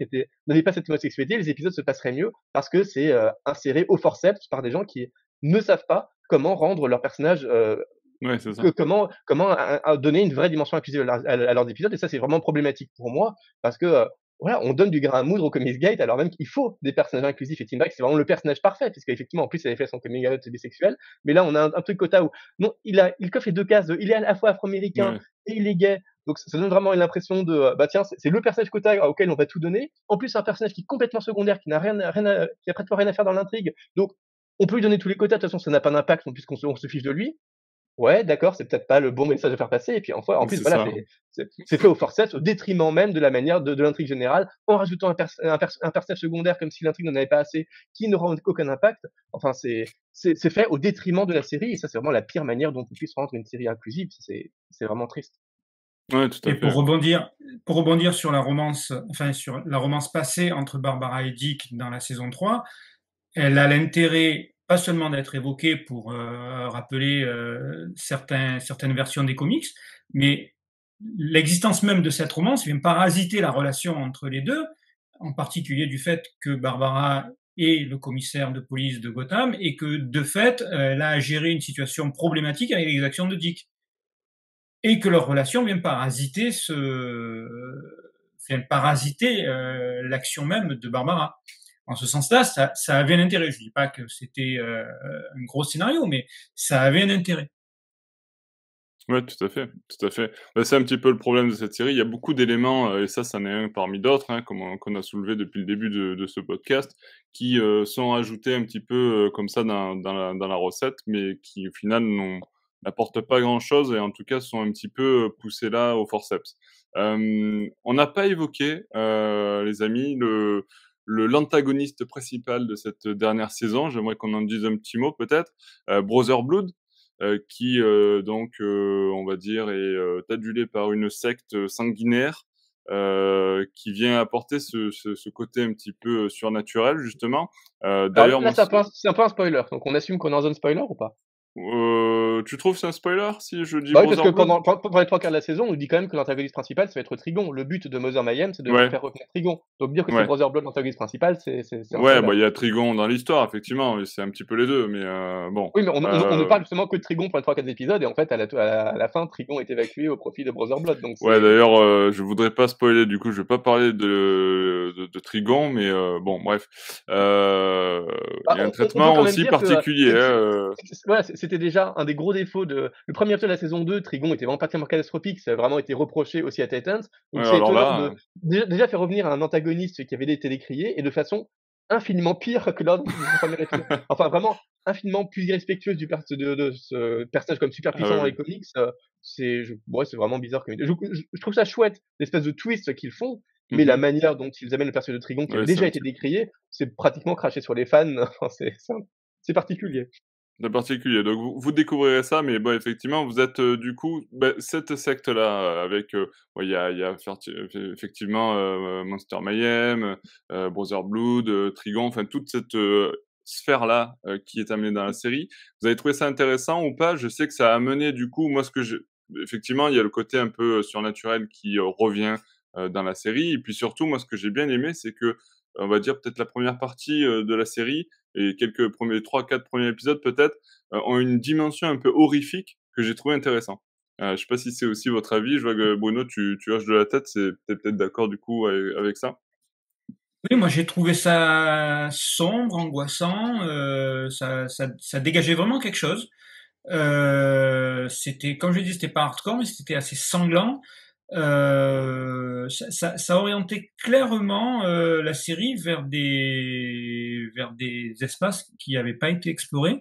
n'avait pas cette homosexualité, les épisodes se passeraient mieux, parce que c'est euh, inséré au forceps par des gens qui ne savent pas comment rendre leur personnage euh, Ouais, ça. comment comment donner une vraie dimension inclusive à, leurs épisodes et ça c'est vraiment problématique pour moi parce que voilà, on donne du grain à moudre au Comics Gate alors même qu'il faut des personnages inclusifs et Tim Drake c'est vraiment le personnage parfait puisqu'effectivement en plus il avait fait son coming out bisexuel mais là on a un, truc quota où. Non il a il coffre les deux cases il est à la fois afro-américain et il est gay. Donc ça donne vraiment l'impression de bah tiens c'est le personnage quota auquel on va tout donner. En plus c'est un personnage qui est complètement secondaire qui n'a rien rien qui a pratiquement rien à faire dans l'intrigue. Donc on peut lui donner tous les quotas. De toute façon ça n'a pas d'impact puisqu'on se, se fiche de lui ouais, d'accord, c'est peut-être pas le bon message à faire passer. Et puis, enfin, en plus, voilà, c'est fait au forceps, au détriment même de la manière de, de l'intrigue générale, en rajoutant un, un, personnage secondaire comme si l'intrigue n'en avait pas assez, qui n'aura aucun impact. Enfin, c'est c'est fait au détriment de la série. Et ça, c'est vraiment la pire manière dont on puisse rendre une série inclusive. C'est vraiment triste. Ouais, tout à et pour rebondir, pour rebondir sur la romance, enfin sur la romance passée entre Barbara et Dick dans la saison 3, elle a l'intérêt pas seulement d'être évoqué pour euh, rappeler euh, certaines versions des comics, mais l'existence même de cette romance vient parasiter la relation entre les deux, en particulier du fait que Barbara est le commissaire de police de Gotham et que de fait, elle a géré une situation problématique avec les actions de Dick. Et que leur relation vient parasiter ce, vient parasiter euh, l'action même de Barbara en ce sens-là, ça, avait un intérêt. Je dis pas que c'était euh, un gros scénario, mais ça avait un intérêt. Ouais, tout à fait, tout à fait. Bah, c'est un petit peu le problème de cette série. Il y a beaucoup d'éléments, euh, et ça, c'en est un parmi d'autres, hein, qu'on a soulevé depuis le début de, ce podcast, qui euh, sont ajoutés un petit peu comme ça dans, la, dans, la, recette, mais qui au final n'apportent pas grand-chose et en tout cas sont un petit peu poussés là au forceps. on n'a pas évoqué, les amis, le, l'antagoniste principal de cette dernière saison. J'aimerais qu'on en dise un petit mot peut-être. Euh, Brother Blood, euh, qui euh, donc, on va dire, est adulé par une secte sanguinaire. qui vient apporter ce, ce, côté un petit peu surnaturel justement. D'ailleurs, c'est un, peu un spoiler, donc on assume qu'on est en zone spoiler ou pas? Euh, tu trouves c'est un spoiler si je dis bah oui, parce que pendant, pendant, les trois quarts de la saison, on nous dit quand même que l'antagoniste principal, ça va être Trigon. Le but de Mother Mayhem, c'est de faire revenir Trigon. Donc dire que c'est Brother Blood l'antagoniste principal, c'est. Ouais, bah il y a Trigon dans l'histoire, effectivement, c'est un petit peu les deux, mais euh, bon. Oui, mais on, ne euh, parle justement que de Trigon pour les trois quarts épisodes, et en fait, à la, à la, fin, Trigon est évacué au profit de Brother Blood. Donc ouais, d'ailleurs, je voudrais pas spoiler, du coup, je vais pas parler de, de, de Trigon, mais bon, bref. il y a bah, un traitement aussi particulier. Hein, voilà, c'était déjà un des gros défaut de. Le premier épisode de la saison 2, Trigon était vraiment pas tellement catastrophique, ça a vraiment été reproché aussi à Titans. Donc c'est étonnant de déjà faire revenir un antagoniste qui avait été décrié et de façon infiniment pire que lors du premier. Enfin, vraiment infiniment plus irrespectueuse du de, de, ce personnage comme super puissant ah dans les comics. Euh, c'est ouais, c'est vraiment bizarre. Je, je, trouve ça chouette, l'espèce de twist qu'ils font, mais la mmh manière dont ils amènent le personnage de Trigon qui a déjà été décrié, c'est pratiquement craché sur les fans. c'est particulier de particulier. Donc vous, vous, découvrirez ça, mais bon, effectivement, vous êtes euh, du coup bah, cette secte-là euh, avec, euh, il y, a, effectivement Monster Mayhem, Brother Blood, Trigon, enfin toute cette sphère-là qui est amenée dans la série. Vous avez trouvé ça intéressant ou pas? Je sais que ça a amené du coup, moi ce que je, effectivement, il y a le côté un peu surnaturel qui revient dans la série, et puis surtout, moi ce que j'ai bien aimé, c'est que on va dire peut-être la première partie de la série et quelques premiers trois quatre premiers épisodes peut-être ont une dimension un peu horrifique que j'ai trouvé intéressant. Euh, je sais pas si c'est aussi votre avis. Je vois que Bruno, tu, tu hoches de la tête. C'est peut-être d'accord du coup avec, ça. Oui, moi j'ai trouvé ça sombre, angoissant. Euh, ça, ça, dégageait vraiment quelque chose. Euh, c'était, comme je dit, c'était pas hardcore, mais c'était assez sanglant. Euh, ça, ça, orientait clairement euh, la série vers des vers des espaces qui n'avaient pas été explorés,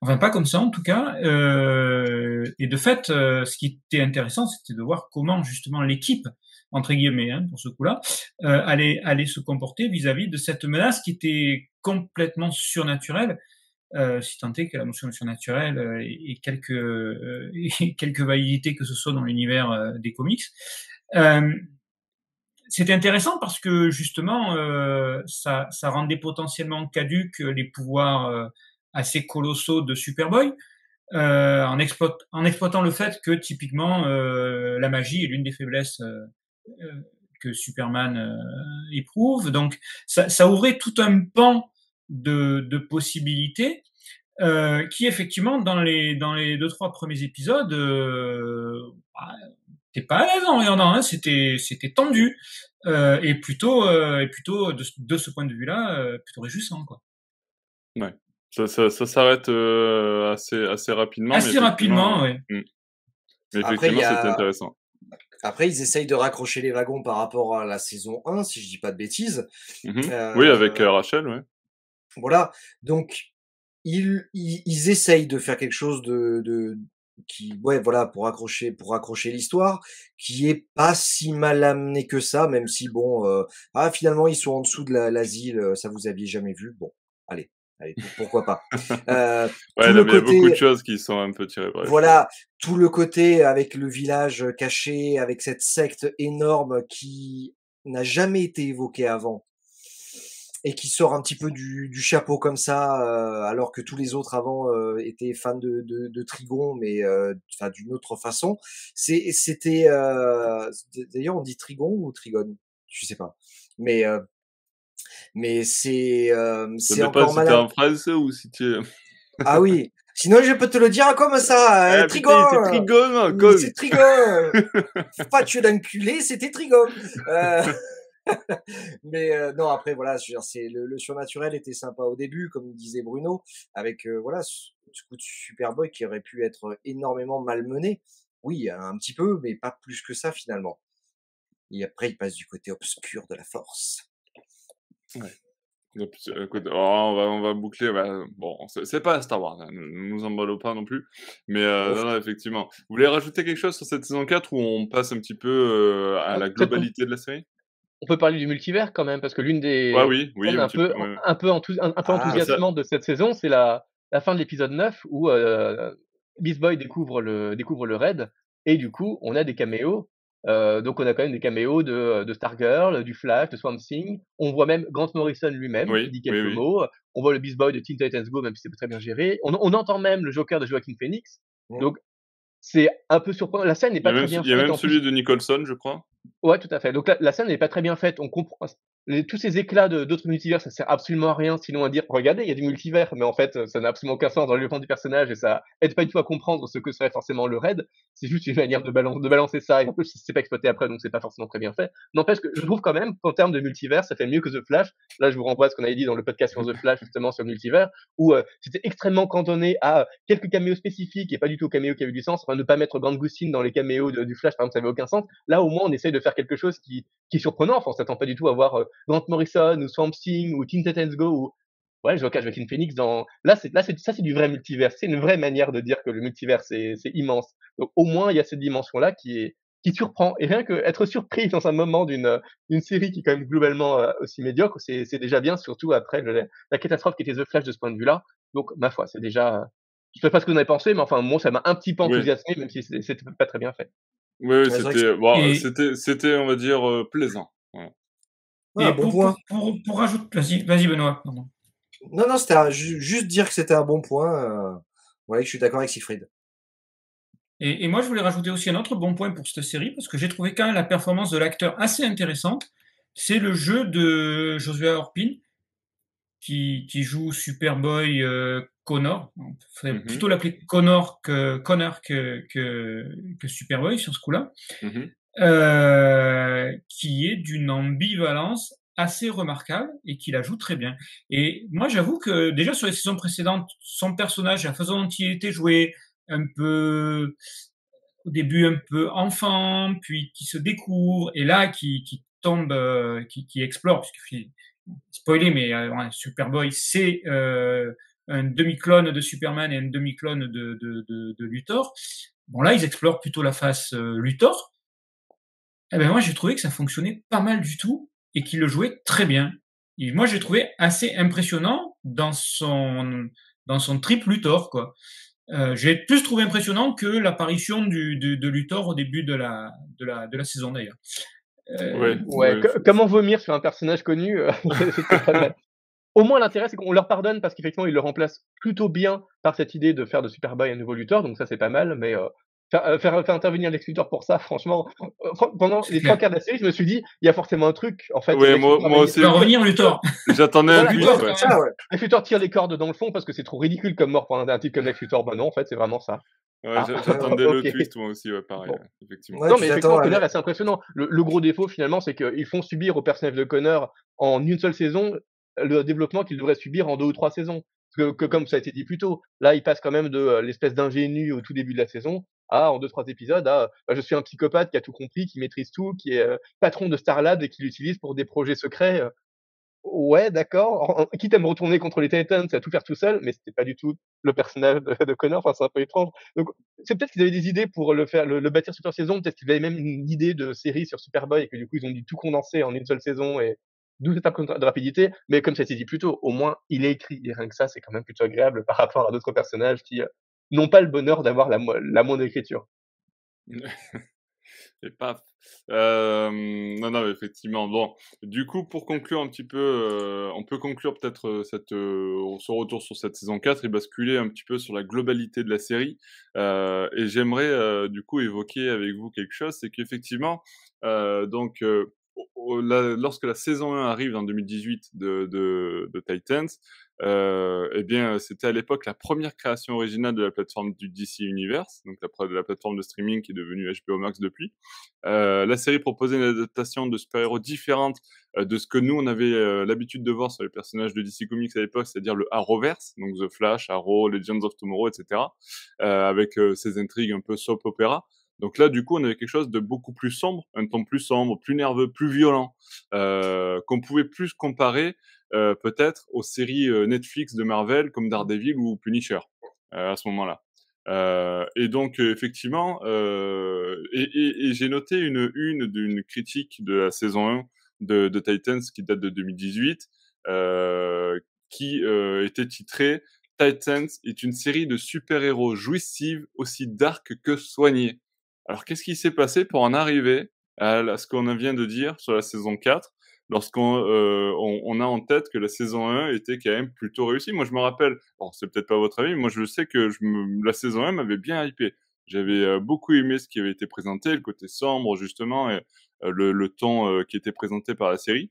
enfin pas comme ça en tout cas. Euh, et de fait, euh, ce qui était intéressant, c'était de voir comment justement l'équipe entre guillemets hein, pour ce coup-là allait allait se comporter vis-à-vis -vis de cette menace qui était complètement surnaturelle euh, si tant est que la notion surnaturelle euh, et, quelques euh, quelques validités que ce soit dans l'univers euh, des comics. C'était intéressant parce que justement, ça, ça rendait potentiellement caduques les pouvoirs assez colossaux de Superboy. Euh, en, en, exploitant le fait que typiquement euh, la magie est l'une des faiblesses euh, que Superman éprouve. Donc ça, ça, ouvrait tout un pan de, de possibilités euh, qui effectivement dans les dans les deux trois premiers épisodes euh, t'es pas à l'aise en regardant, hein, c'était c'était tendu euh, et plutôt euh, et plutôt de, de, ce point de vue-là, euh, plutôt réjouissant quoi. Ouais. Ça, ça, ça s'arrête euh, assez assez rapidement. Assez rapidement, oui. Hmm. Mais effectivement, a... c'était intéressant. Après, ils essayent de raccrocher les wagons par rapport à la saison 1, si je dis pas de bêtises. Mmh oui, avec Rachel, ouais. Voilà. Donc, ils, ils, ils, essayent de faire quelque chose de, de, qui ouais voilà pour accrocher pour accrocher l'histoire qui est pas si mal amené que ça même si bon euh, ah finalement ils sont en dessous de l'asile euh, ça vous aviez jamais vu bon allez allez pourquoi pas euh, ouais, il y a beaucoup de choses qui sont un peu tirées bref. voilà tout le côté avec le village caché avec cette secte énorme qui n'a jamais été évoquée avant et qui sort un petit peu du, du chapeau comme ça, euh, alors que tous les autres avant euh, étaient fans de, de, de Trigon, mais euh, d'une autre façon. C'était d'ailleurs on dit Trigon ou Trigone, je sais pas, mais mais c'est c'est encore pas si en français ou si tu ah oui. Sinon, je peux te le dire comme ça, ah, Trigon. C'est Trigon, C'est Trigon. Pas tuer d'enculé, c'était Trigon. mais euh, non, après voilà, c'est le, le, surnaturel était sympa au début, comme disait Bruno, avec euh, voilà ce, coup de Superboy qui aurait pu être énormément malmené. Oui, un petit peu, mais pas plus que ça finalement. Et après, il passe du côté obscur de la force. Ouais. Oh, on, va, on va boucler. Bah, bon, c'est pas Star Wars, hein, ne nous emballons pas non plus. Mais euh, non, non, effectivement. Vous voulez rajouter quelque chose sur cette saison 4 ou on passe un petit peu euh, à la globalité de la série? On peut parler du multivers quand même, parce que l'une des ouais, oui, oui, un, peu, ouais. un peu, enthousi un, un peu ah, enthousiasmante de cette saison, c'est la, la fin de l'épisode 9 où euh, Beast Boy découvre le, découvre le raid, et du coup, on a des caméos. Euh, donc, on a quand même des caméos de, de Stargirl, du Flash, de Swamp Thing. On voit même Grant Morrison lui-même oui, qui dit quelques mots. On voit le Beast Boy de Teen Titans Go, même si c'est très bien géré. On, on, entend même le Joker de Joaquin Phoenix. Donc, c'est un peu surprenant. La scène n'est pas très bien. Il y a même celui de Nicholson, je crois. Ouais, tout à fait. Donc la, la scène n'est pas très bien faite. On comprend tous ces éclats d'autres multivers, ça sert absolument à rien, sinon à dire, regardez, il y a du multivers, mais en fait, ça n'a absolument aucun sens dans le développement du personnage et ça aide pas du tout à comprendre ce que serait forcément le raid. C'est juste une manière de, balance, de balancer ça et en plus, c'est pas exploité après, donc c'est pas forcément très bien fait. N'empêche que je trouve quand même qu'en termes de multivers, ça fait mieux que The Flash. Là, je vous renvoie à ce qu'on avait dit dans le podcast sur The Flash, justement, sur le multivers, où euh, c'était extrêmement cantonné à quelques caméos spécifiques et pas du tout aux caméos qui avaient du sens. Enfin, ne pas mettre Grant Gustin dans les caméos de, du Flash, par exemple, ça avait aucun sens. Là, au moins, on essaye de faire quelque chose qui, qui est surprenant. Enfin, on s'attend pas du tout à voir euh, Grant Morrison ou Swamp Thing ou Teen Titans Go ou ouais, je vois Joaquin Phoenix dans là c'est là c'est ça c'est du vrai multivers, c'est une vraie manière de dire que le multivers c'est c'est immense. Donc au moins il y a cette dimension là qui est qui surprend et rien que être surpris dans un moment d'une d'une série qui est quand même globalement euh, aussi médiocre, c'est c'est déjà bien surtout après le, la catastrophe qui était The Flash de ce point de vue-là. Donc ma foi, c'est déjà je sais pas ce que vous en avez pensé mais enfin moi ça m'a un petit peu enthousiasmé oui. même si c'était pas très bien fait. Oui, oui c'était bon, c'était c'était on va dire euh, plaisant. Ouais. Ah, bon pour, point. Pour, pour, pour, rajouter, vas-y, vas-y Benoît. Pardon. Non, non, c'était juste dire que c'était un bon point. Euh, ouais, je suis d'accord avec Siegfried. Et, et, moi, je voulais rajouter aussi un autre bon point pour cette série, parce que j'ai trouvé quand même la performance de l'acteur assez intéressante. C'est le jeu de Joshua Orpin, qui, qui joue Superboy euh, Connor. On faudrait mm -hmm. plutôt l'appeler Connor que, Connor que, que, que Superboy sur ce coup-là. Mm -hmm. Euh, qui est d'une ambivalence assez remarquable et qui la joue très bien. Et moi, j'avoue que déjà sur les saisons précédentes, son personnage, la façon dont il était joué, un peu au début un peu enfant, puis qui se découvre, et là qui, qui tombe, euh, qui, qui, explore, puisque spoiler, mais euh, Superboy, c'est euh, un demi-clone de Superman et un demi-clone de, de, de, de, Luthor. Bon là, ils explorent plutôt la face euh, Luthor, eh ben moi j'ai trouvé que ça fonctionnait pas mal du tout et qu'il le jouait très bien. Et moi j'ai trouvé assez impressionnant dans son dans son trip Luthor quoi. Euh, j'ai plus trouvé impressionnant que l'apparition du de, de, Luthor au début de la de la de la saison d'ailleurs. Euh, ouais, ouais. ouais. Comment vomir sur un personnage connu euh, Au moins l'intérêt c'est qu'on leur pardonne parce qu'effectivement ils le remplacent plutôt bien par cette idée de faire de Superboy un nouveau Luthor, donc ça c'est pas mal, mais euh, Faire, faire, faire, intervenir Lex Luthor pour ça, franchement, pendant les trois quarts de la série, je me suis dit, il y a forcément un truc, en fait. Oui, moi, moi aussi. revenir Luthor. J'attendais un but. Ouais. ouais. Lex Luthor tire les cordes dans le fond parce que c'est trop ridicule comme mort pour un, un type comme Lex Luthor. Bah non, en fait, c'est vraiment ça. Ouais, j'attendais le twist moi aussi, ouais, pareil, effectivement. non, mais effectivement, Connor est assez impressionnant. Le, le gros défaut, finalement, c'est qu'ils font subir au personnage de Connor en une seule saison le développement qu'il devrait subir en deux ou trois saisons. Que, que, comme ça a été dit plus tôt, là, il passe quand même de l'espèce d'ingénu au tout début de la saison à, en deux, trois épisodes, à bah, je suis un psychopathe qui a tout compris, qui maîtrise tout, qui est patron de Starlab et qui l'utilise pour des projets secrets ouais, d'accord. Quitte à me retourner contre les Titans, à tout faire tout seul, mais c'était pas du tout le personnage de, Connor. Enfin, c'est un peu étrange. Donc, c'est peut-être qu'ils avaient des idées pour le faire, le, bâtir sur saison. Peut-être qu'ils avaient même une idée de série sur Superboy et que du coup, ils ont dû tout condenser en une seule saison et d'où cette de rapidité. Mais comme ça s'est dit plus tôt, au moins, il est écrit. Et rien que ça, c'est quand même plutôt agréable par rapport à d'autres personnages qui euh, n'ont pas le bonheur d'avoir la, la moindre écriture. et paf. non, non, effectivement. Bon, du coup, pour conclure un petit peu, on peut conclure peut-être cette, ce retour sur cette saison 4 et basculer un petit peu sur la globalité de la série. et j'aimerais du coup évoquer avec vous quelque chose, c'est qu'effectivement, donc lorsque la saison 1 arrive en 2018 de, Titans, euh, eh bien, c'était à l'époque la première création originale de la plateforme du DC Universe, donc la, de la plateforme de streaming qui est devenue HBO Max depuis. Euh, la série proposait une adaptation de super-héros différente euh, de ce que nous on avait l'habitude de voir sur les personnages de DC Comics à l'époque, c'est-à-dire le Arrowverse, donc The Flash, Arrow, Legends of Tomorrow, etc., avec ces intrigues un peu soap opéra. Donc là, du coup, on avait quelque chose de beaucoup plus sombre, un ton plus sombre, plus nerveux, plus violent, euh, qu'on pouvait plus comparer euh, peut-être aux séries euh, Netflix de Marvel comme Daredevil ou Punisher euh, à ce moment-là. Euh, et donc effectivement, et, et, et j'ai noté une une d'une critique de la saison 1 de, de Titans qui date de 2018, qui était titrée Titans est une série de super-héros jouissive aussi dark que soignée. Alors, qu'est-ce qui s'est passé pour en arriver à ce qu'on vient de dire sur la saison 4 lorsqu'on euh, on, a en tête que la saison 1 était quand même plutôt réussie? Moi, je me rappelle, bon, c'est peut-être pas votre avis, mais moi, je sais que je me, la saison 1 m'avait bien hypé. J'avais euh, beaucoup aimé ce qui avait été présenté, le côté sombre, justement, et euh, le, le, ton euh, qui était présenté par la série.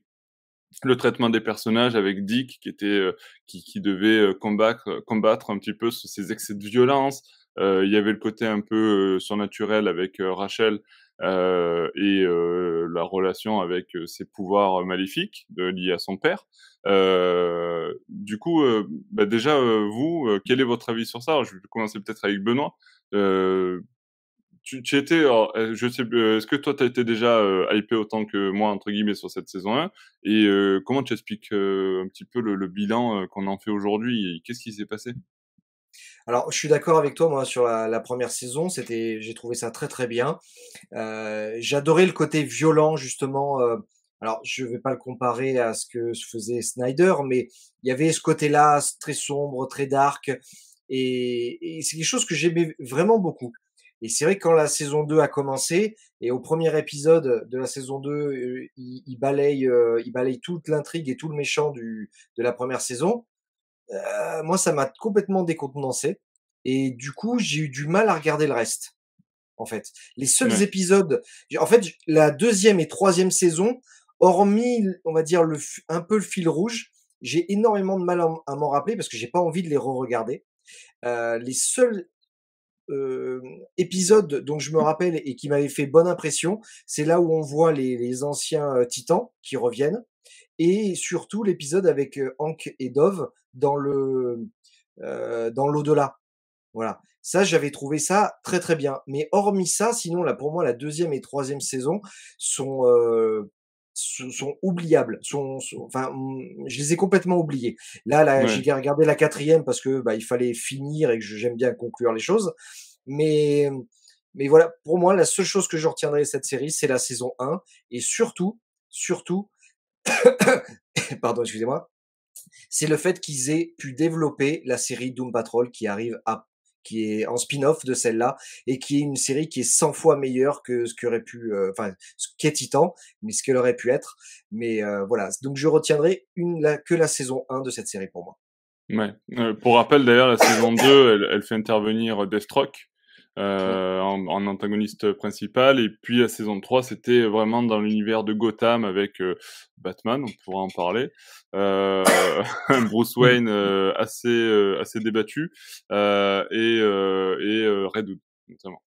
Le traitement des personnages avec Dick, qui était, qui, qui, devait combattre, combattre un petit peu ces excès de violence, il y avait le côté un peu euh, surnaturel avec euh, Rachel et la relation avec ses pouvoirs maléfiques liés à son père. du coup, bah déjà, vous, quel est votre avis sur ça? Je vais commencer peut-être avec Benoît. tu, tu étais, je sais, est-ce que toi, tu as été déjà hypé autant que moi, entre guillemets, sur cette saison 1 Et comment tu expliques un petit peu le, le bilan qu'on en fait aujourd'hui? Qu'est-ce qui s'est passé? Alors, je suis d'accord avec toi, moi, sur la, la première saison, c'était, j'ai trouvé ça très très bien. Euh, J'adorais le côté violent, justement. Euh, alors, je vais pas le comparer à ce que faisait Snyder, mais il y avait ce côté-là très sombre, très dark, et, et c'est quelque chose que j'aimais vraiment beaucoup. Et c'est vrai que quand la saison 2 a commencé, et au premier épisode de la saison 2, euh, il, balaye, euh, il balaye toute l'intrigue et tout le méchant du, de la première saison, euh, moi, ça m'a complètement décontenancé. Et du coup, j'ai eu du mal à regarder le reste. En fait, les seuls épisodes, en fait, la deuxième et troisième saison, hormis, on va dire le un peu le fil rouge, j'ai énormément de mal à m'en rappeler parce que j'ai pas envie de les re-regarder. Euh, les seuls euh, épisodes dont je me rappelle et qui m'avaient fait bonne impression, c'est là où on voit les, les anciens euh, titans qui reviennent et surtout l'épisode avec Hank et Dove dans le euh, dans l'au-delà. Voilà. Ça, j'avais trouvé ça très très bien. Mais hormis ça, sinon là pour moi la deuxième et troisième saison sont euh, sont oubliables. Sont, enfin, mmh, je les ai complètement oubliés. Là, là j'ai regardé la quatrième parce que bah, il fallait finir et que j'aime bien conclure les choses. Mais mais voilà, pour moi, la seule chose que je retiendrai de cette série, c'est la saison 1 et surtout, surtout pardon, excusez-moi, c'est le fait qu'ils aient pu développer la série Doom Patrol qui arrive à qui est en spin-off de celle-là et qui est une série qui est 100 fois meilleure que ce qu'aurait pu euh, enfin ce qu'est Titan mais ce qu'elle aurait pu être. Mais euh, voilà. Donc je retiendrai une la, que la saison 1 de cette série pour moi. Ouais. Euh, pour rappel d'ailleurs la saison 2 elle, elle, fait intervenir Deathstroke euh, en, en, antagoniste principal. Et puis la saison 3, c'était vraiment dans l'univers de Gotham avec euh, Batman, on pourra en parler. Euh, Bruce Wayne euh, assez, euh, assez débattu et, et Red Hood notamment.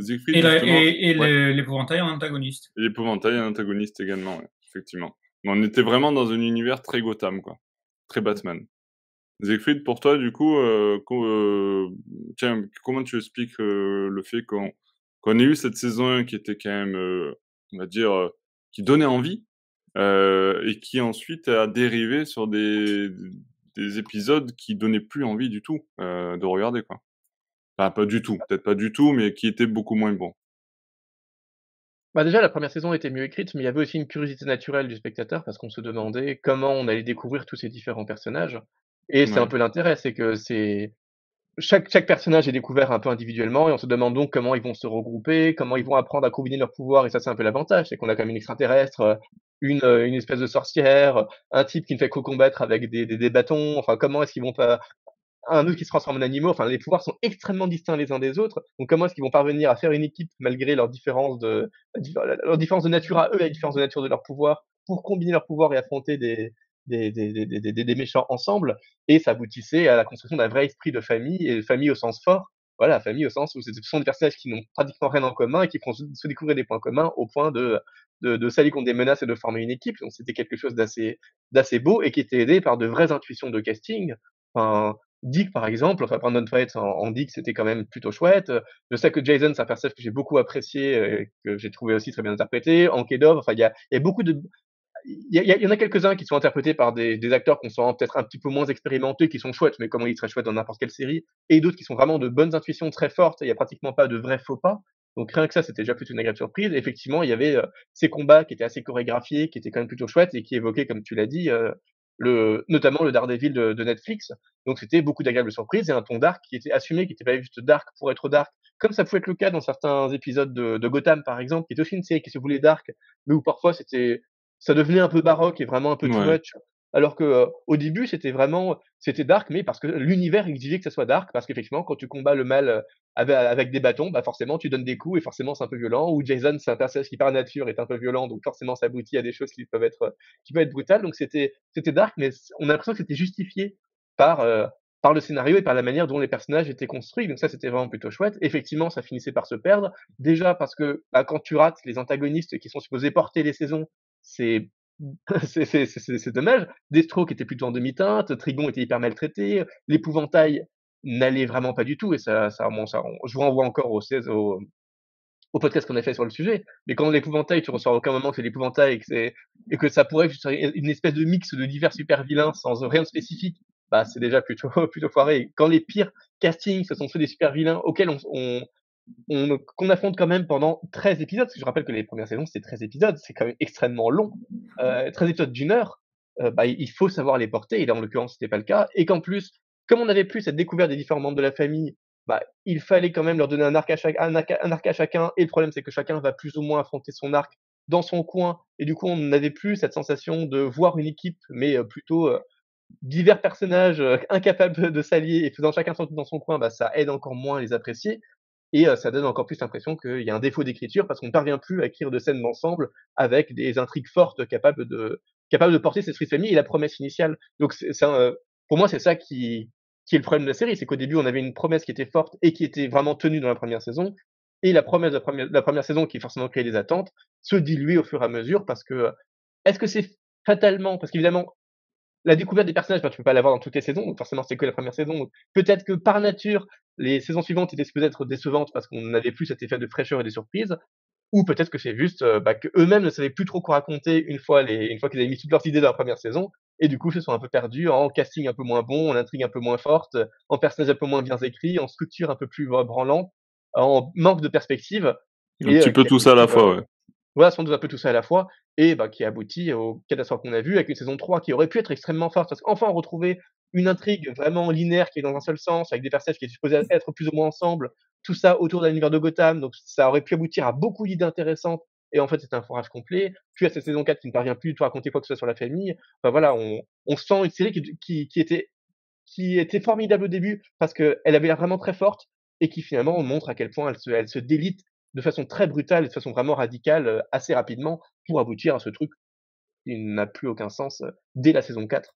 Siegfried, et, et, ouais. l'épouvantail en antagoniste. Et l'épouvantail en antagoniste également, ouais, effectivement. Mais on était vraiment dans un univers très Gotham, quoi. Très Batman. Siegfried, pour toi, du coup, euh, euh, comment tu expliques euh, le fait qu'on ait eu cette saison 1 qui était quand même, on va dire, qui donnait envie, et qui ensuite a dérivé sur des, des épisodes qui donnaient plus envie du tout de regarder, quoi. Pas du tout, peut-être pas du tout, mais qui étaient beaucoup moins bons. Bah déjà, la première saison était mieux écrite, mais il y avait aussi une curiosité naturelle du spectateur parce qu'on se demandait comment on allait découvrir tous ces différents personnages. Et c'est un peu l'intérêt, c'est que c'est chaque, chaque personnage est découvert un peu individuellement et on se demande donc comment ils vont se regrouper, comment ils vont apprendre à combiner leurs pouvoirs et ça c'est un peu l'avantage, c'est qu'on a comme une extraterrestre, une, une espèce de sorcière, un type qui ne fait que combattre avec des, des, des bâtons, enfin comment est-ce qu'ils vont pas un autre qui se transforme en animaux, enfin les pouvoirs sont extrêmement distincts les uns des autres, donc comment est-ce qu'ils vont parvenir à faire une équipe malgré leur différence de leur différence de nature à eux et la différence de nature de leurs pouvoirs pour combiner leurs pouvoirs et affronter des, des, des, des, méchants ensemble, et ça aboutissait à la construction d'un vrai esprit de famille, et de famille au sens fort, voilà, famille au sens où ce sont des personnages qui n'ont pratiquement rien en commun et qui font se découvrir des points communs au point de, de, s'allier contre des menaces et de former une équipe. Donc c'était quelque chose d'assez, beau et qui était aidé par de vraies intuitions de casting. Enfin, Dick, par exemple, enfin, Brandon Fight en, en Dick, c'était quand même plutôt chouette. Je sais que Jason, c'est un personnage que j'ai beaucoup apprécié, et que j'ai trouvé aussi très bien interprété. En enfin, il y y a beaucoup de, il y, en a quelques-uns qui sont interprétés par des, acteurs qu'on sent peut-être un petit peu moins expérimentés, qui sont chouettes, mais comment ils seraient chouettes dans n'importe quelle série, et d'autres qui sont vraiment de bonnes intuitions très fortes, et il n'y a pratiquement pas de vrais faux pas. Donc rien que ça, c'était déjà plutôt une agréable surprise. effectivement, il y avait euh, ces combats qui étaient assez chorégraphiés, qui étaient quand même plutôt chouettes, et qui évoquaient, comme tu l'as dit, euh, le, notamment le Daredevil de, de Netflix. Donc c'était beaucoup d'agréables surprises, et un ton dark qui était assumé, qui n'était pas juste dark pour être dark, comme ça pouvait être le cas dans certains épisodes de, de Gotham, par exemple, qui était aussi une série qui se voulait dark, mais où parfois c'était ça devenait un peu baroque et vraiment un peu too much. Alors que euh, au début, c'était vraiment c'était dark, mais parce que l'univers exigeait que ça soit dark, parce qu'effectivement, quand tu combats le mal euh, avec, avec, des bâtons, bah forcément, tu donnes des coups et forcément, c'est un peu violent. Ou Jason, c'est un personnage qui par nature est un peu violent, donc forcément, ça aboutit à des choses qui peuvent être qui peuvent être brutales. Donc c'était c'était dark, mais on a l'impression que c'était justifié par euh, par le scénario et par la manière dont les personnages étaient construits. Donc ça, c'était vraiment plutôt chouette. Effectivement, ça finissait par se perdre. Déjà parce que bah, quand tu rates les antagonistes qui sont supposés porter les saisons, c'est c'est dommage. Destro qui était plutôt en demi-teinte, Trigon était hyper maltraité, l'épouvantail n'allait vraiment pas du tout, et ça, ça, je vous renvoie encore au, au, au podcast qu'on a fait sur le sujet. Mais quand l'épouvantail, tu ressens à aucun moment que c'est l'épouvantail et que, et que ça pourrait être une espèce de mix de divers super vilains sans rien de spécifique, bah c'est déjà plutôt plutôt foiré. Quand les pires castings, ce sont ceux des super vilains auxquels on, on, qu'on affronte quand même pendant 13 épisodes, parce que je rappelle que les premières saisons, c'est 13 épisodes, c'est quand même extrêmement long. Euh, 13 épisodes d'une heure, euh, bah, il faut savoir les porter, et là, en l'occurrence, c'était pas le cas. Et qu'en plus, comme on n'avait plus cette découverte des différents membres de la famille, bah, il fallait quand même leur donner un arc, à chaque, un, arc, à chacun, et le problème, c'est que chacun va plus ou moins affronter son arc dans son coin, et du coup, on n'avait plus cette sensation de voir une équipe, mais euh, plutôt euh, divers personnages euh, incapables de s'allier et faisant chacun son dans son coin, bah, ça aide encore moins à les apprécier. Et euh, ça donne encore plus l'impression qu'il y a un défaut d'écriture parce qu'on ne parvient plus à écrire de scènes d'ensemble avec des intrigues fortes capables de, capables de porter cette de famille et la promesse initiale. Donc, c'est, euh, pour moi, c'est ça qui, qui est le problème de la série. C'est qu'au début, on avait une promesse qui était forte et qui était vraiment tenue dans la première saison. Et la promesse de la première, la première saison, qui forcément créé des attentes, se dilue au fur et à mesure parce que, est-ce que c'est fatalement, parce qu'évidemment, la découverte des personnages, bah, tu peux pas l'avoir dans toutes les saisons, donc forcément c'est que la première saison. peut-être que par nature, les saisons suivantes étaient supposées être décevantes parce qu'on n'avait plus cet effet de fraîcheur et des surprises, ou peut-être que c'est juste euh, bah, qu'eux-mêmes ne savaient plus trop quoi raconter une fois les, une fois qu'ils avaient mis toutes leurs idées dans la première saison, et du coup se sont un peu perdus en casting un peu moins bon, en intrigue un peu moins forte, en personnages un peu moins bien écrits, en structure un peu plus branlante, en manque de perspective. Un petit euh, peu tout ça à la fois, ouais. Voilà, sans doute un peu tout ça à la fois, et bah, qui aboutit au catastrophe qu'on a vu, avec une saison 3 qui aurait pu être extrêmement forte, parce qu'enfin on retrouvait une intrigue vraiment linéaire qui est dans un seul sens, avec des personnages qui étaient supposés être plus ou moins ensemble, tout ça autour d'un univers de Gotham, donc ça aurait pu aboutir à beaucoup d'idées intéressantes, et en fait c'est un forage complet, puis à cette saison 4 qui ne parvient plus du tout à raconter quoi que ce soit sur la famille, enfin voilà, on, on sent une série qui, qui, qui était qui était formidable au début parce qu'elle avait l'air vraiment très forte, et qui finalement montre à quel point elle se, elle se délite de façon très brutale de façon vraiment radicale euh, assez rapidement pour aboutir à ce truc qui n'a plus aucun sens euh, dès la saison 4.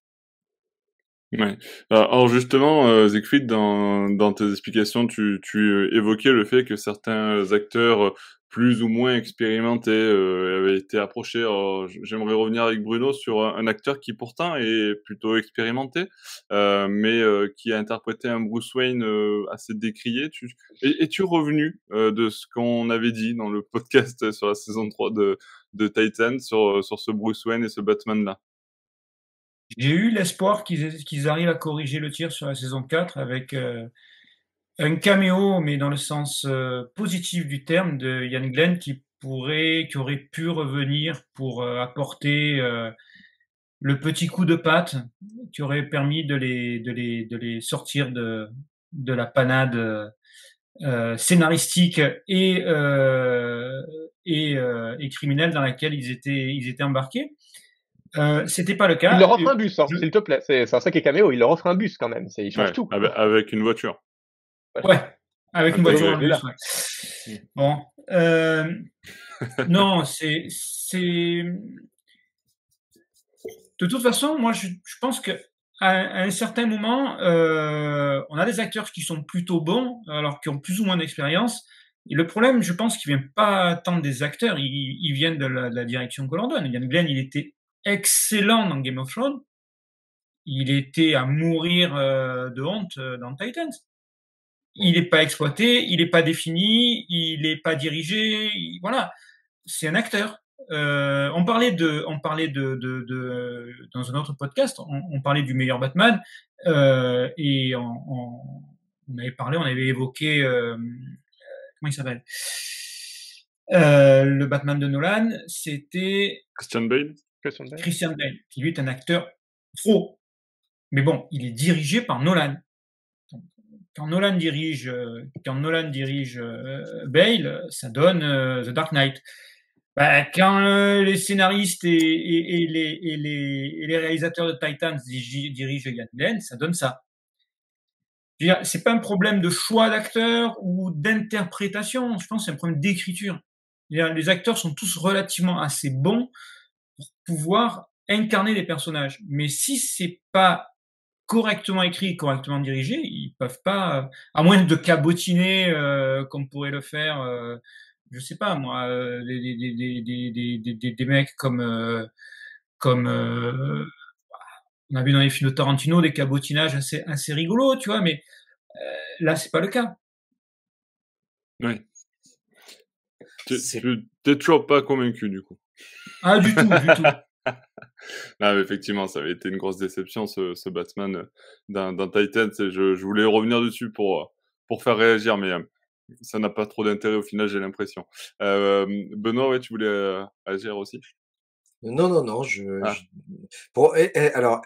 Ouais. Alors justement, euh, Siegfried, dans, dans tes explications, tu, tu évoquais le fait que certains acteurs plus ou moins expérimentés euh, avaient été approchés. J'aimerais revenir avec Bruno sur un, acteur qui pourtant est plutôt expérimenté, euh, mais euh, qui a interprété un Bruce Wayne euh, assez décrié. Tu, es-tu revenu euh, de ce qu'on avait dit dans le podcast sur la saison 3 de, Titan sur, sur ce Bruce Wayne et ce Batman-là? J'ai eu l'espoir qu'ils qu'ils arrivent à corriger le tir sur la saison 4 avec euh, un caméo, mais dans le sens euh, positif du terme, de Ian Glenn qui pourrait, qui aurait pu revenir pour euh, apporter euh, le petit coup de patte qui aurait permis de les, de les, de les sortir de, de la panade euh, scénaristique et, euh, et, euh, et criminelle dans laquelle ils étaient, ils étaient embarqués. Euh, c'était pas le cas. Il leur offre un bus, hein, s'il te plaît. C'est un sacré caméo. Il leur offre un bus quand même. Il change ouais, tout. Avec une voiture. Ouais, avec une Ah, voiture ouais. Bon, euh, non, c'est, c'est. De toute façon, moi, je, je pense que à, un certain moment, euh, on a des acteurs qui sont plutôt bons, alors qui ont plus ou moins d'expérience. Et le problème, je pense qu'il vient pas tant des acteurs, il, il vient de la, de la direction que l'on donne. Ian Glenn, il était excellent dans Game of Thrones. Il était à mourir euh, de honte dans Titans il n'est pas exploité, il n'est pas défini, il n'est pas dirigé. il- voilà, c'est un acteur. Euh, on parlait de, on parlait de, de, de dans un autre podcast, on, on parlait du meilleur Batman euh, et on, on, on avait parlé, on avait évoqué euh, comment il s'appelle? Euh, le Batman de Nolan, c'était Christian Bale? Christian Bale? Christian Bale, qui lui est un acteur pro. Mais bon, il est dirigé par Nolan. Quand Nolan dirige, euh, quand Nolan dirige euh, Bale, ça donne euh, The Dark Knight. Bah, quand les scénaristes et, les, les, les réalisateurs de Titans dirigent Ian Glenn, ça donne ça. C'est pas un problème de choix d'acteur ou d'interprétation. Je pense c'est un problème d'écriture. Les acteurs sont tous relativement assez bons pour pouvoir incarner des personnages. Mais si c'est pas correctement écrit, correctement dirigé, ils peuvent pas, à moins de cabotiner euh, comme pourrait le faire, euh, je sais pas moi, euh, des, des, des, des mecs comme euh, comme on a vu dans les films de Tarantino des cabotinages assez assez rigolos, tu vois, mais là c'est pas le cas. Oui. T'es toujours pas convaincu du coup. Ah du tout, du tout. Non, mais effectivement, ça avait été une grosse déception ce, ce Batman euh, Titans. Et je, je voulais revenir dessus pour, euh, pour faire réagir, mais euh, ça n'a pas trop d'intérêt au final, j'ai l'impression. Euh, Benoît, ouais, tu voulais euh, agir aussi? Non, non, non. Je, Ah. je- eh, eh, alors,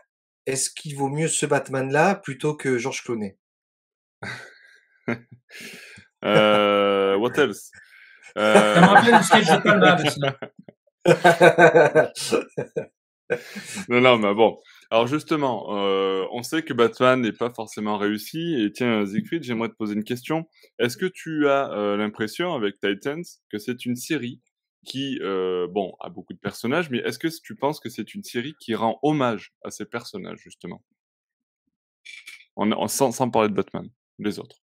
est-ce qu'il vaut mieux ce Batman-là plutôt que Georges Clooney? Euh, What else? Ça me rappelle le sketch de Palmade, ça. Non, non, mais bon. Alors justement, euh, on sait que Batman n'est pas forcément réussi. Et tiens, Siegfried, j'aimerais te poser une question. Est-ce que tu as euh, l'impression avec Titans que c'est une série qui, euh, bon, a beaucoup de personnages, mais est-ce que tu penses que c'est une série qui rend hommage à ces personnages, justement? En, en- sans, sans parler de Batman, les autres.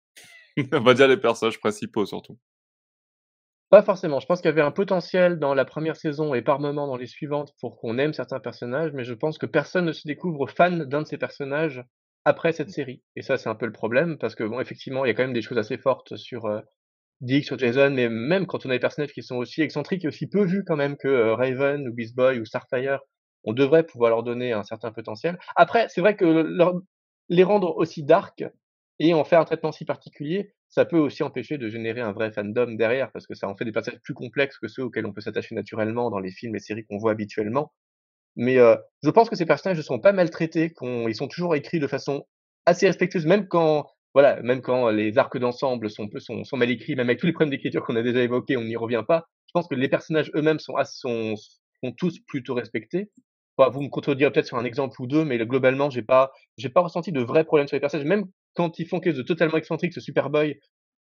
on va dire les personnages principaux, surtout. Pas forcément. Je pense qu'il y avait un potentiel dans la première saison et par moment dans les suivantes pour qu'on aime certains personnages, mais je pense que personne ne se découvre fan d'un de ces personnages après cette série. Et ça, c'est un peu le problème, parce que bon, effectivement, il y a quand même des choses assez fortes sur euh, Dick, sur Jason, mais même quand on a des personnages qui sont aussi excentriques et aussi peu vus quand même que euh, Raven ou Beast Boy ou Starfire, on devrait pouvoir leur donner un certain potentiel. Après, c'est vrai que leur- les rendre aussi dark et en faire un traitement si particulier, ça peut aussi empêcher de générer un vrai fandom derrière, parce que ça en fait des personnages plus complexes que ceux auxquels on peut s'attacher naturellement dans les films et séries qu'on voit habituellement. Mais euh, je pense que ces personnages ne sont pas maltraités, ils sont toujours écrits de façon assez respectueuse, même quand, voilà, même quand les arcs d'ensemble sont, sont, sont mal écrits, même avec tous les problèmes d'écriture qu'on a déjà évoqués, on n'y revient pas. Je pense que les personnages eux-mêmes sont, sont, sont tous plutôt respectés. Vous me contredirez peut-être sur un exemple ou deux, mais le- globalement, j'ai pas, j'ai pas ressenti de vrais problèmes sur les personnages, même quand ils font quelque chose de totalement excentrique, ce Superboy,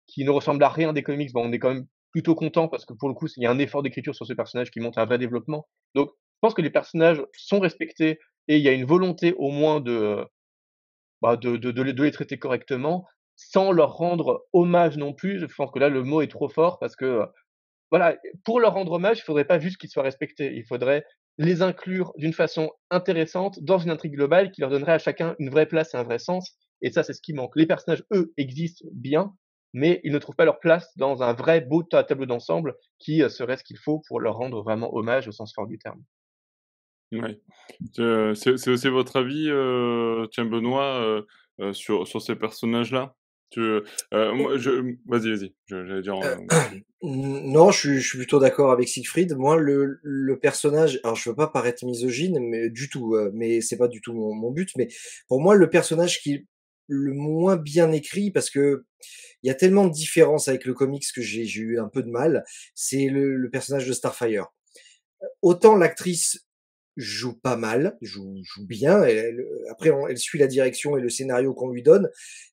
qui ne ressemble à rien des comics, bon, on est quand même plutôt content parce que pour le coup, il y a un effort d'écriture sur ce personnage qui montre un vrai développement. Donc, je pense que les personnages sont respectés et il y a une volonté au moins de, bah, de les traiter correctement sans leur rendre hommage non plus. Je pense que là, le mot est trop fort parce que, voilà, pour leur rendre hommage, il faudrait pas juste qu'ils soient respectés. Il faudrait les inclure d'une façon intéressante dans une intrigue globale qui leur donnerait à chacun une vraie place et un vrai sens. Et ça, c'est ce qui manque. Les personnages, eux, existent bien, mais ils ne trouvent pas leur place dans un vrai beau tableau d'ensemble qui euh, serait ce qu'il faut pour leur rendre vraiment hommage au sens fort du terme. Oui. C'est aussi votre avis, euh, tiens Benoît, euh, euh, sur, sur ces personnages-là? Tu, moi, je, vas-y, vas-y. J'allais dire. non, je suis, je suis plutôt d'accord avec Siegfried. Moi, le, le personnage, alors je veux pas paraître misogyne, mais du tout, mais c'est pas du tout mon, mon, but. Mais pour moi, le personnage qui le moins bien écrit parce que il y a tellement de différences avec le comics que j'ai eu un peu de mal. C'est le, personnage de Starfire. Autant l'actrice joue pas mal, joue, joue bien. Elle, après, elle suit la direction et le scénario qu'on lui donne.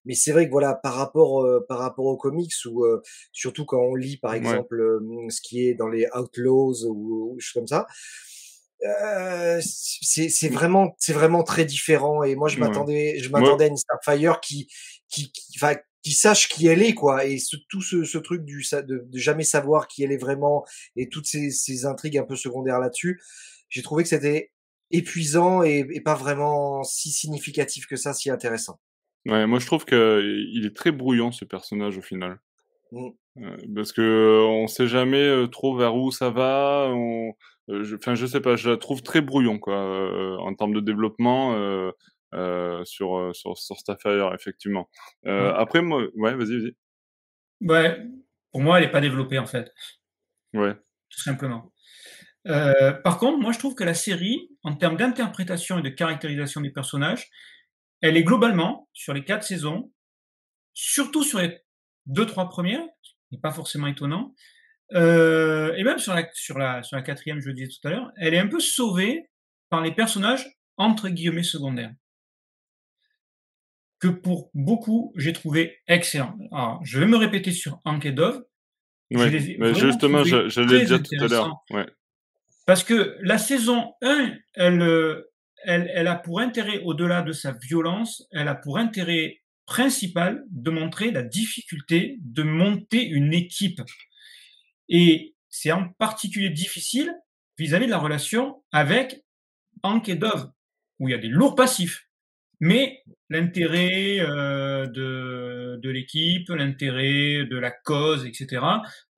Mais c'est vrai que voilà, par rapport euh, par rapport aux comics ou euh, surtout quand on lit par exemple euh, ce qui est dans les Outlaws ou, ou choses comme ça, euh, c'est vraiment c'est vraiment très différent et moi je m'attendais je m'attendais à une Starfire qui qui qui, qui sache qui elle est quoi et ce, tout ce, ce truc du de, de, jamais savoir qui elle est vraiment et toutes ces, ces intrigues un peu secondaires là-dessus j'ai trouvé que c'était épuisant et, et, pas vraiment si significatif que ça si intéressant. Ouais moi je trouve que il est très brouillon ce personnage au final. Mmh. parce que on sait jamais trop vers où ça va on euh, enfin, je, sais pas, je la trouve très brouillon, quoi, euh, en termes de développement. Euh, euh, sur, sur, sur Starfire, effectivement. Euh, Après, moi, ouais, vas-y, vas-y. Ouais, pour moi, elle n'est pas développée, en fait. Ouais. Tout simplement. Euh, par contre, moi, je trouve que la série, en termes d'interprétation et de caractérisation des personnages, elle est globalement, sur les quatre saisons, surtout sur les deux, trois premières, ce n'est pas forcément étonnant, euh, et même sur la, sur, la, sur la quatrième, je le disais tout à l'heure, elle est un peu sauvée par les personnages entre guillemets secondaires. Que pour beaucoup, j'ai trouvé excellent. Alors, je vais me répéter sur Ankedov. Oui, mais justement, je, je l'ai dit tout à l'heure. Ouais. Parce que la saison 1, elle, elle, elle a pour intérêt, au-delà de sa violence, elle a pour intérêt principal de montrer la difficulté de monter une équipe. Et c'est en particulier difficile vis-à-vis de la relation avec Hank et Dove, où il y a des lourds passifs. Mais l'intérêt euh, de, de l'équipe, l'intérêt de la cause, etc.,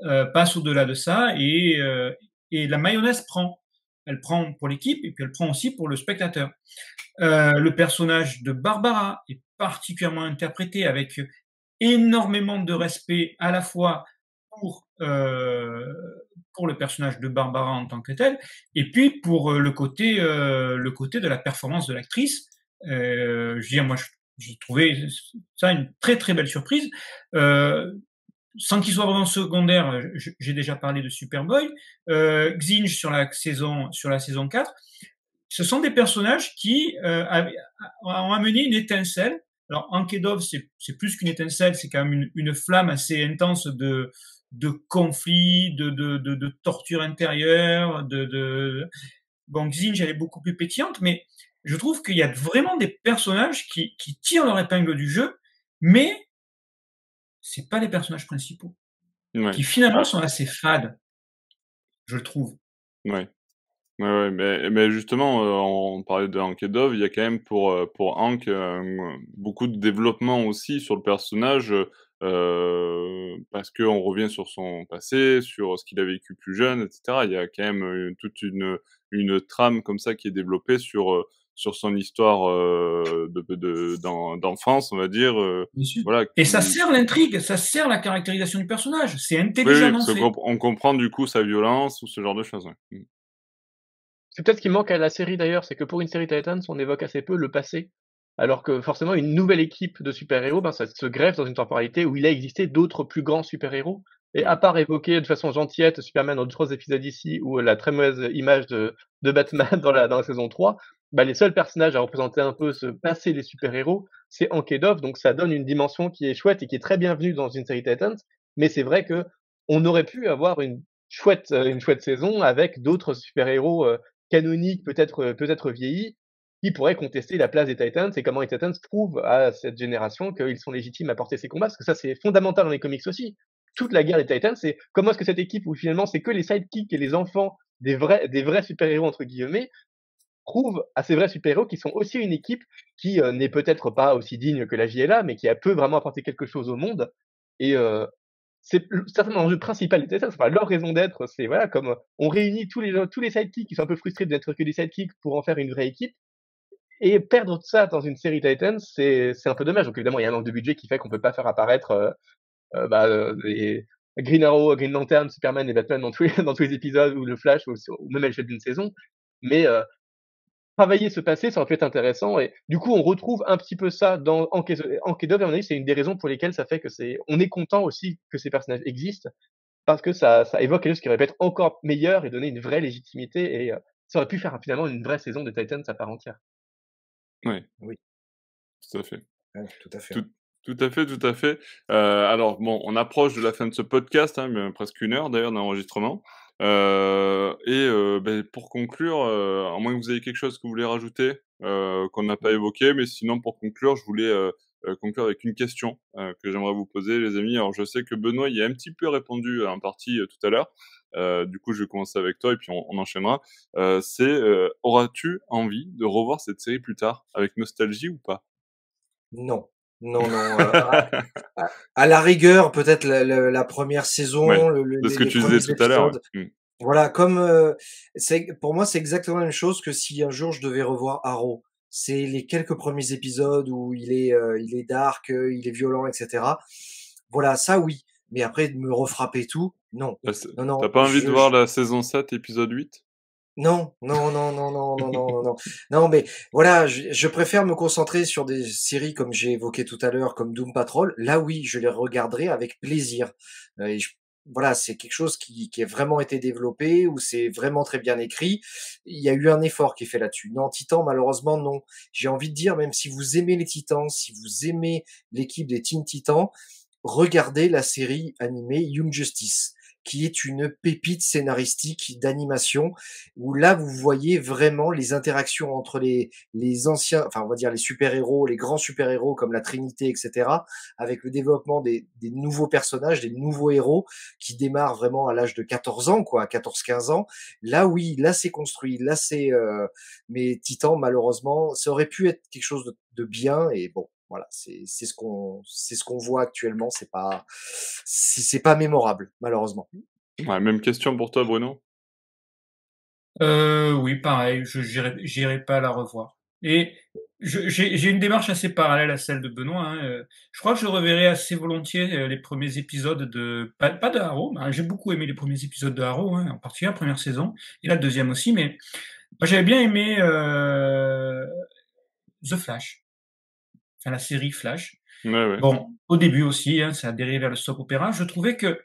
euh, passe au-delà de ça et, euh, et la mayonnaise prend. Elle prend pour l'équipe et puis elle prend aussi pour le spectateur. Euh, le personnage de Barbara est particulièrement interprété avec énormément de respect à la fois pour pour le personnage de Barbara en tant que tel, et puis pour euh, le côté euh, le côté de la performance de l'actrice. Euh, je veux dire, moi, j'ai trouvé ça une très très belle surprise. Euh, sans qu'il soit vraiment secondaire, j'ai déjà parlé de Superboy, euh, Xinge sur la saison sur la saison 4. Ce sont des personnages qui euh, ont amené une étincelle alors, Ankedov, c'est plus qu'une étincelle, c'est quand même une, flamme assez intense de, de conflits, de, de, de, de torture intérieure, de, de... Bon, Xinj, elle est beaucoup plus pétillante, mais je trouve qu'il y a vraiment des personnages qui, qui tirent leur épingle du jeu, mais c'est pas les personnages principaux. Ouais. Qui finalement sont assez fades, je le trouve. Ouais. Ouais, ouais, mais, mais justement, euh, on parlait de Hank et Dove, il y a quand même pour, euh, pour Hank euh, beaucoup de développement aussi sur le personnage, euh, parce qu'on revient sur son passé, sur ce qu'il a vécu plus jeune, etc. Il y a quand même euh, toute une, une trame comme ça qui est développée sur euh, sur son histoire euh, de, d'enfance, on va dire. Euh, voilà. Et ça sert l'intrigue, ça sert la caractérisation du personnage. C'est intelligemment oui, On comprend du coup sa violence ou ce genre de choses. Mm. C'est peut-être ce qui manque à la série d'ailleurs, c'est que pour une série Titans, on évoque assez peu le passé alors que forcément, une nouvelle équipe de super-héros, ben, ça se greffe dans une temporalité où il a existé d'autres plus grands super-héros. Et à part évoquer de façon gentillette Superman dans trois épisodes ici, ou la très mauvaise image de, de Batman dans la, dans la saison 3, bah, les seuls personnages à représenter un peu ce passé des super-héros, c'est Dove, donc ça donne une dimension qui est chouette et qui est très bienvenue dans une série Titans. Mais c'est vrai que on aurait pu avoir une chouette, euh, une chouette saison avec d'autres super-héros euh, canoniques, peut-être euh, peut-être vieillis, qui pourraient contester la place des Titans et comment les Titans prouvent à cette génération qu'ils sont légitimes à porter ces combats, parce que ça c'est fondamental dans les comics aussi. Toute la guerre des Titans, c'est comment est-ce que cette équipe où finalement c'est que les sidekicks et les enfants des vrais des vrais super-héros entre guillemets prouve à ces vrais super-héros qui sont aussi une équipe qui n'est peut-être pas aussi digne que la JLA, mais qui a peut vraiment apporter quelque chose au monde. Et c'est certainement l'enjeu principal des Titans. Enfin, leur raison d'être, c'est voilà, comme on réunit tous les tous les sidekicks qui sont un peu frustrés d'être que des sidekicks pour en faire une vraie équipe. Et perdre ça dans une série Titans, c'est un peu dommage. Donc évidemment, il y a un manque de budget qui fait qu'on peut pas faire apparaître euh, euh, bah, les Green Arrow, Green Lantern, Superman et Batman dans tous les, dans tous les épisodes ou le Flash ou, même à l'échelle d'une saison. Mais euh, travailler ce passé, ça aurait pu être intéressant. Et du coup, on retrouve un petit peu ça dans Enquête d'Oeuvre. Et on a c'est une des raisons pour lesquelles ça fait que c'est, on est content aussi que ces personnages existent parce que ça, ça évoque quelque chose qui aurait pu être encore meilleur et donner une vraie légitimité. Et euh, ça aurait pu faire finalement une vraie saison de Titans à part entière. Oui. Oui. Tout à fait. tout à fait. Tout, à fait, tout à fait. Euh, alors, bon, on approche de la fin de ce podcast, hein, presque une heure d'ailleurs d'enregistrement. Euh, et euh, ben, pour conclure, euh, à moins que vous ayez quelque chose que vous voulez rajouter, qu'on n'a pas évoqué, mais sinon pour conclure, je voulais conclure avec une question que j'aimerais vous poser, les amis. Alors je sais que Benoît y a un petit peu répondu en partie tout à l'heure. du coup, je vais commencer avec toi et puis on, enchaînera. c'est auras-tu envie de revoir cette série plus tard avec nostalgie ou pas? Non. Non, non. à, la rigueur, peut-être la, première saison. de ce que tu disais tout à l'heure. Mmh. Voilà, comme c'est pour moi, c'est exactement la même chose que si un jour je devais revoir Arrow. C'est les quelques premiers épisodes où il est, il est dark, il est violent, etc. Voilà, ça oui. Mais après de me refrapper tout, non. Bah, non, non. T'as pas envie de voir la saison 7, épisode 8 non, non, non, non, non, non, non, non, non. mais voilà, je, préfère me concentrer sur des séries comme j'ai évoqué tout à l'heure, comme Doom Patrol. Là, oui, je les regarderai avec plaisir. et voilà, c'est quelque chose qui, qui a vraiment été développé, où c'est vraiment très bien écrit. Il y a eu un effort qui est fait là-dessus. Non, Titan, malheureusement, non. J'ai envie de dire, même si vous aimez les Titans, si vous aimez l'équipe des Teen Titans, regardez la série animée Young Justice qui est une pépite scénaristique d'animation où là vous voyez vraiment les interactions entre les les anciens, enfin on va dire les super héros, les grands super héros comme la Trinité, etc. Avec le développement des, des nouveaux personnages, des nouveaux héros qui démarrent vraiment à l'âge de 14 ans, quoi, 14-15 ans. Là oui, là c'est construit, là c'est. Euh... Mais Titan malheureusement, ça aurait pu être quelque chose de, de bien et bon, voilà, c'est ce qu'on c'est ce qu'on voit actuellement. C'est pas c'est pas mémorable malheureusement. Ouais, même question pour toi, Bruno? Euh, oui, pareil. Je j'irai pas la revoir. Et j'ai une démarche assez parallèle à celle de Benoît. Hein. Euh, je crois que je reverrai assez volontiers euh, les premiers épisodes de pas, pas de Harrow. J'ai beaucoup aimé les premiers épisodes de Harrow, hein, en particulier la première saison et la deuxième aussi. Mais j'avais bien aimé euh, The Flash enfin la série Flash. Bon, au début aussi, hein, ça a dérivé vers le soap opéra. Je trouvais que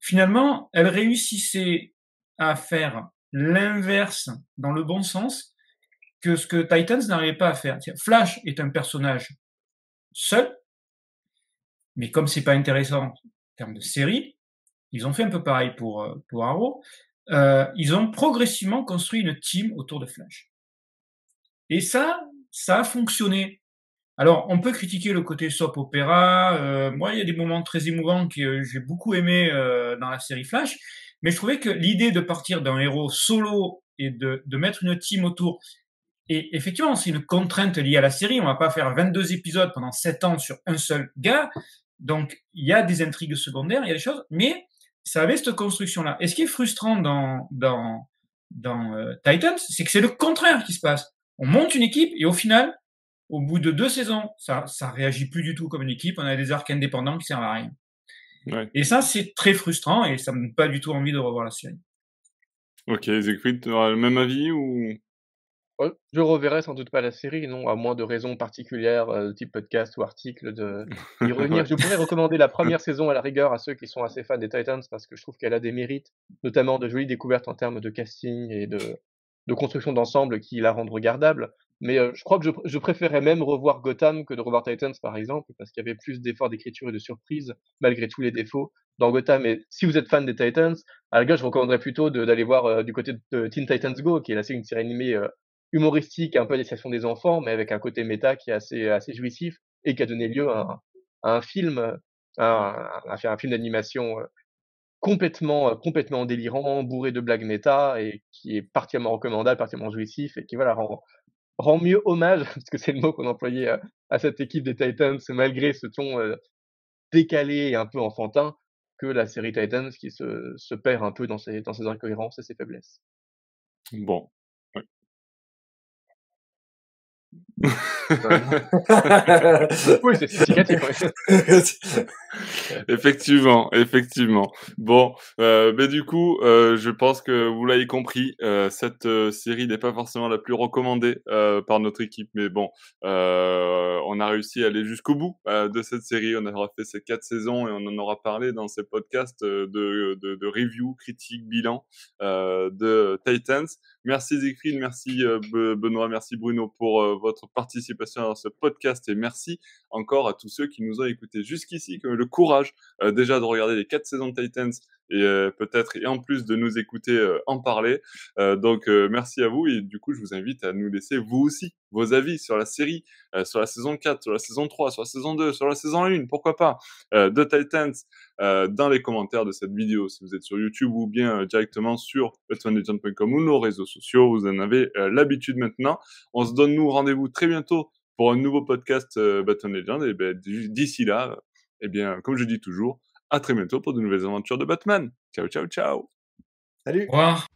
finalement, elle réussissait à faire l'inverse dans le bon sens que ce que Titans n'arrivait pas à faire. Flash est un personnage seul, mais comme c'est pas intéressant en termes de série, ils ont fait un peu pareil pour, euh, pour Arrow. Euh, ils ont progressivement construit une team autour de Flash. Et ça, ça a fonctionné. Alors, on peut critiquer le côté soap opéra. Euh, moi, il y a des moments très émouvants que j'ai beaucoup aimé euh, dans la série Flash, mais je trouvais que l'idée de partir d'un héros solo et de, de mettre une team autour, et effectivement, c'est une contrainte liée à la série. On va pas faire 22 épisodes pendant 7 ans sur un seul gars. Donc, il y a des intrigues secondaires, il y a des choses, mais ça avait cette construction-là. Et ce qui est frustrant dans, dans, dans euh, Titans, c'est que c'est le contraire qui se passe. On monte une équipe et au final, au bout de deux saisons, ça, ça réagit plus du tout comme une équipe. On a des arcs indépendants qui servent à rien. Ouais. Et ça, c'est très frustrant et ça me donne pas du tout envie de revoir la série. Ok, Zekrid, tu auras le même avis ou? Je reverrai sans doute pas la série, non, à moins de raisons particulières, euh, type podcast ou article, de y revenir. Je pourrais recommander la première saison à la rigueur à ceux qui sont assez fans des Titans parce que je trouve qu'elle a des mérites, notamment de jolies découvertes en termes de casting et de, de construction d'ensemble qui la rendent regardable. Mais je crois que je, je, préférais même revoir Gotham que de revoir Titans, par exemple, parce qu'il y avait plus d'efforts d'écriture et de surprise, malgré tous les défauts, dans Gotham. Et si vous êtes fan des Titans, à la gauche, je recommanderais plutôt d'aller voir du côté de Teen Titans Go, qui est là, une série animée humoristique, un peu à destination des enfants, mais avec un côté méta qui est assez, assez jouissif et qui a donné lieu à, un film, à, un, film d'animation complètement, complètement délirant, bourré de blagues méta et qui est particulièrement recommandable, particulièrement jouissif et qui voilà rend, rend mieux hommage, parce que c'est le mot qu'on employait à, à, cette équipe des Titans, malgré ce ton décalé et un peu enfantin que la série Titans qui se, se perd un peu dans ses, dans ses incohérences et ses faiblesses. Bon, oui, c'est significatif. effectivement, effectivement. Bon, euh, mais du coup, euh, je pense que vous l'avez compris, euh, cette euh, série n'est pas forcément la plus recommandée euh, par notre équipe, mais bon, euh, on a réussi à aller jusqu'au bout de cette série. On aura fait ces quatre saisons et on en aura parlé dans ces podcasts de, de, de review, critique, bilan de Titans. Merci Zécrine, merci Benoît, merci Bruno pour votre participation à ce podcast et merci encore à tous ceux qui nous ont écoutés jusqu'ici, qui ont eu le courage euh, déjà de regarder les quatre saisons de Titans et euh, peut-être et en plus de nous écouter euh, en parler. donc merci à vous et du coup je vous invite à nous laisser vous aussi vos avis sur la série, sur la saison 4, sur la saison 3, sur la saison 2, sur la saison 1, pourquoi pas, de Titans dans les commentaires de cette vidéo si vous êtes sur YouTube ou bien directement sur betonlegend.com ou nos réseaux sociaux, vous en avez l'habitude maintenant. On se donne nous rendez-vous très bientôt pour un nouveau podcast euh, Legend. Et ben, d'ici là, eh bien, comme je dis toujours, à très bientôt pour de nouvelles aventures de Batman. Ciao, ciao, ciao. Salut. Au revoir.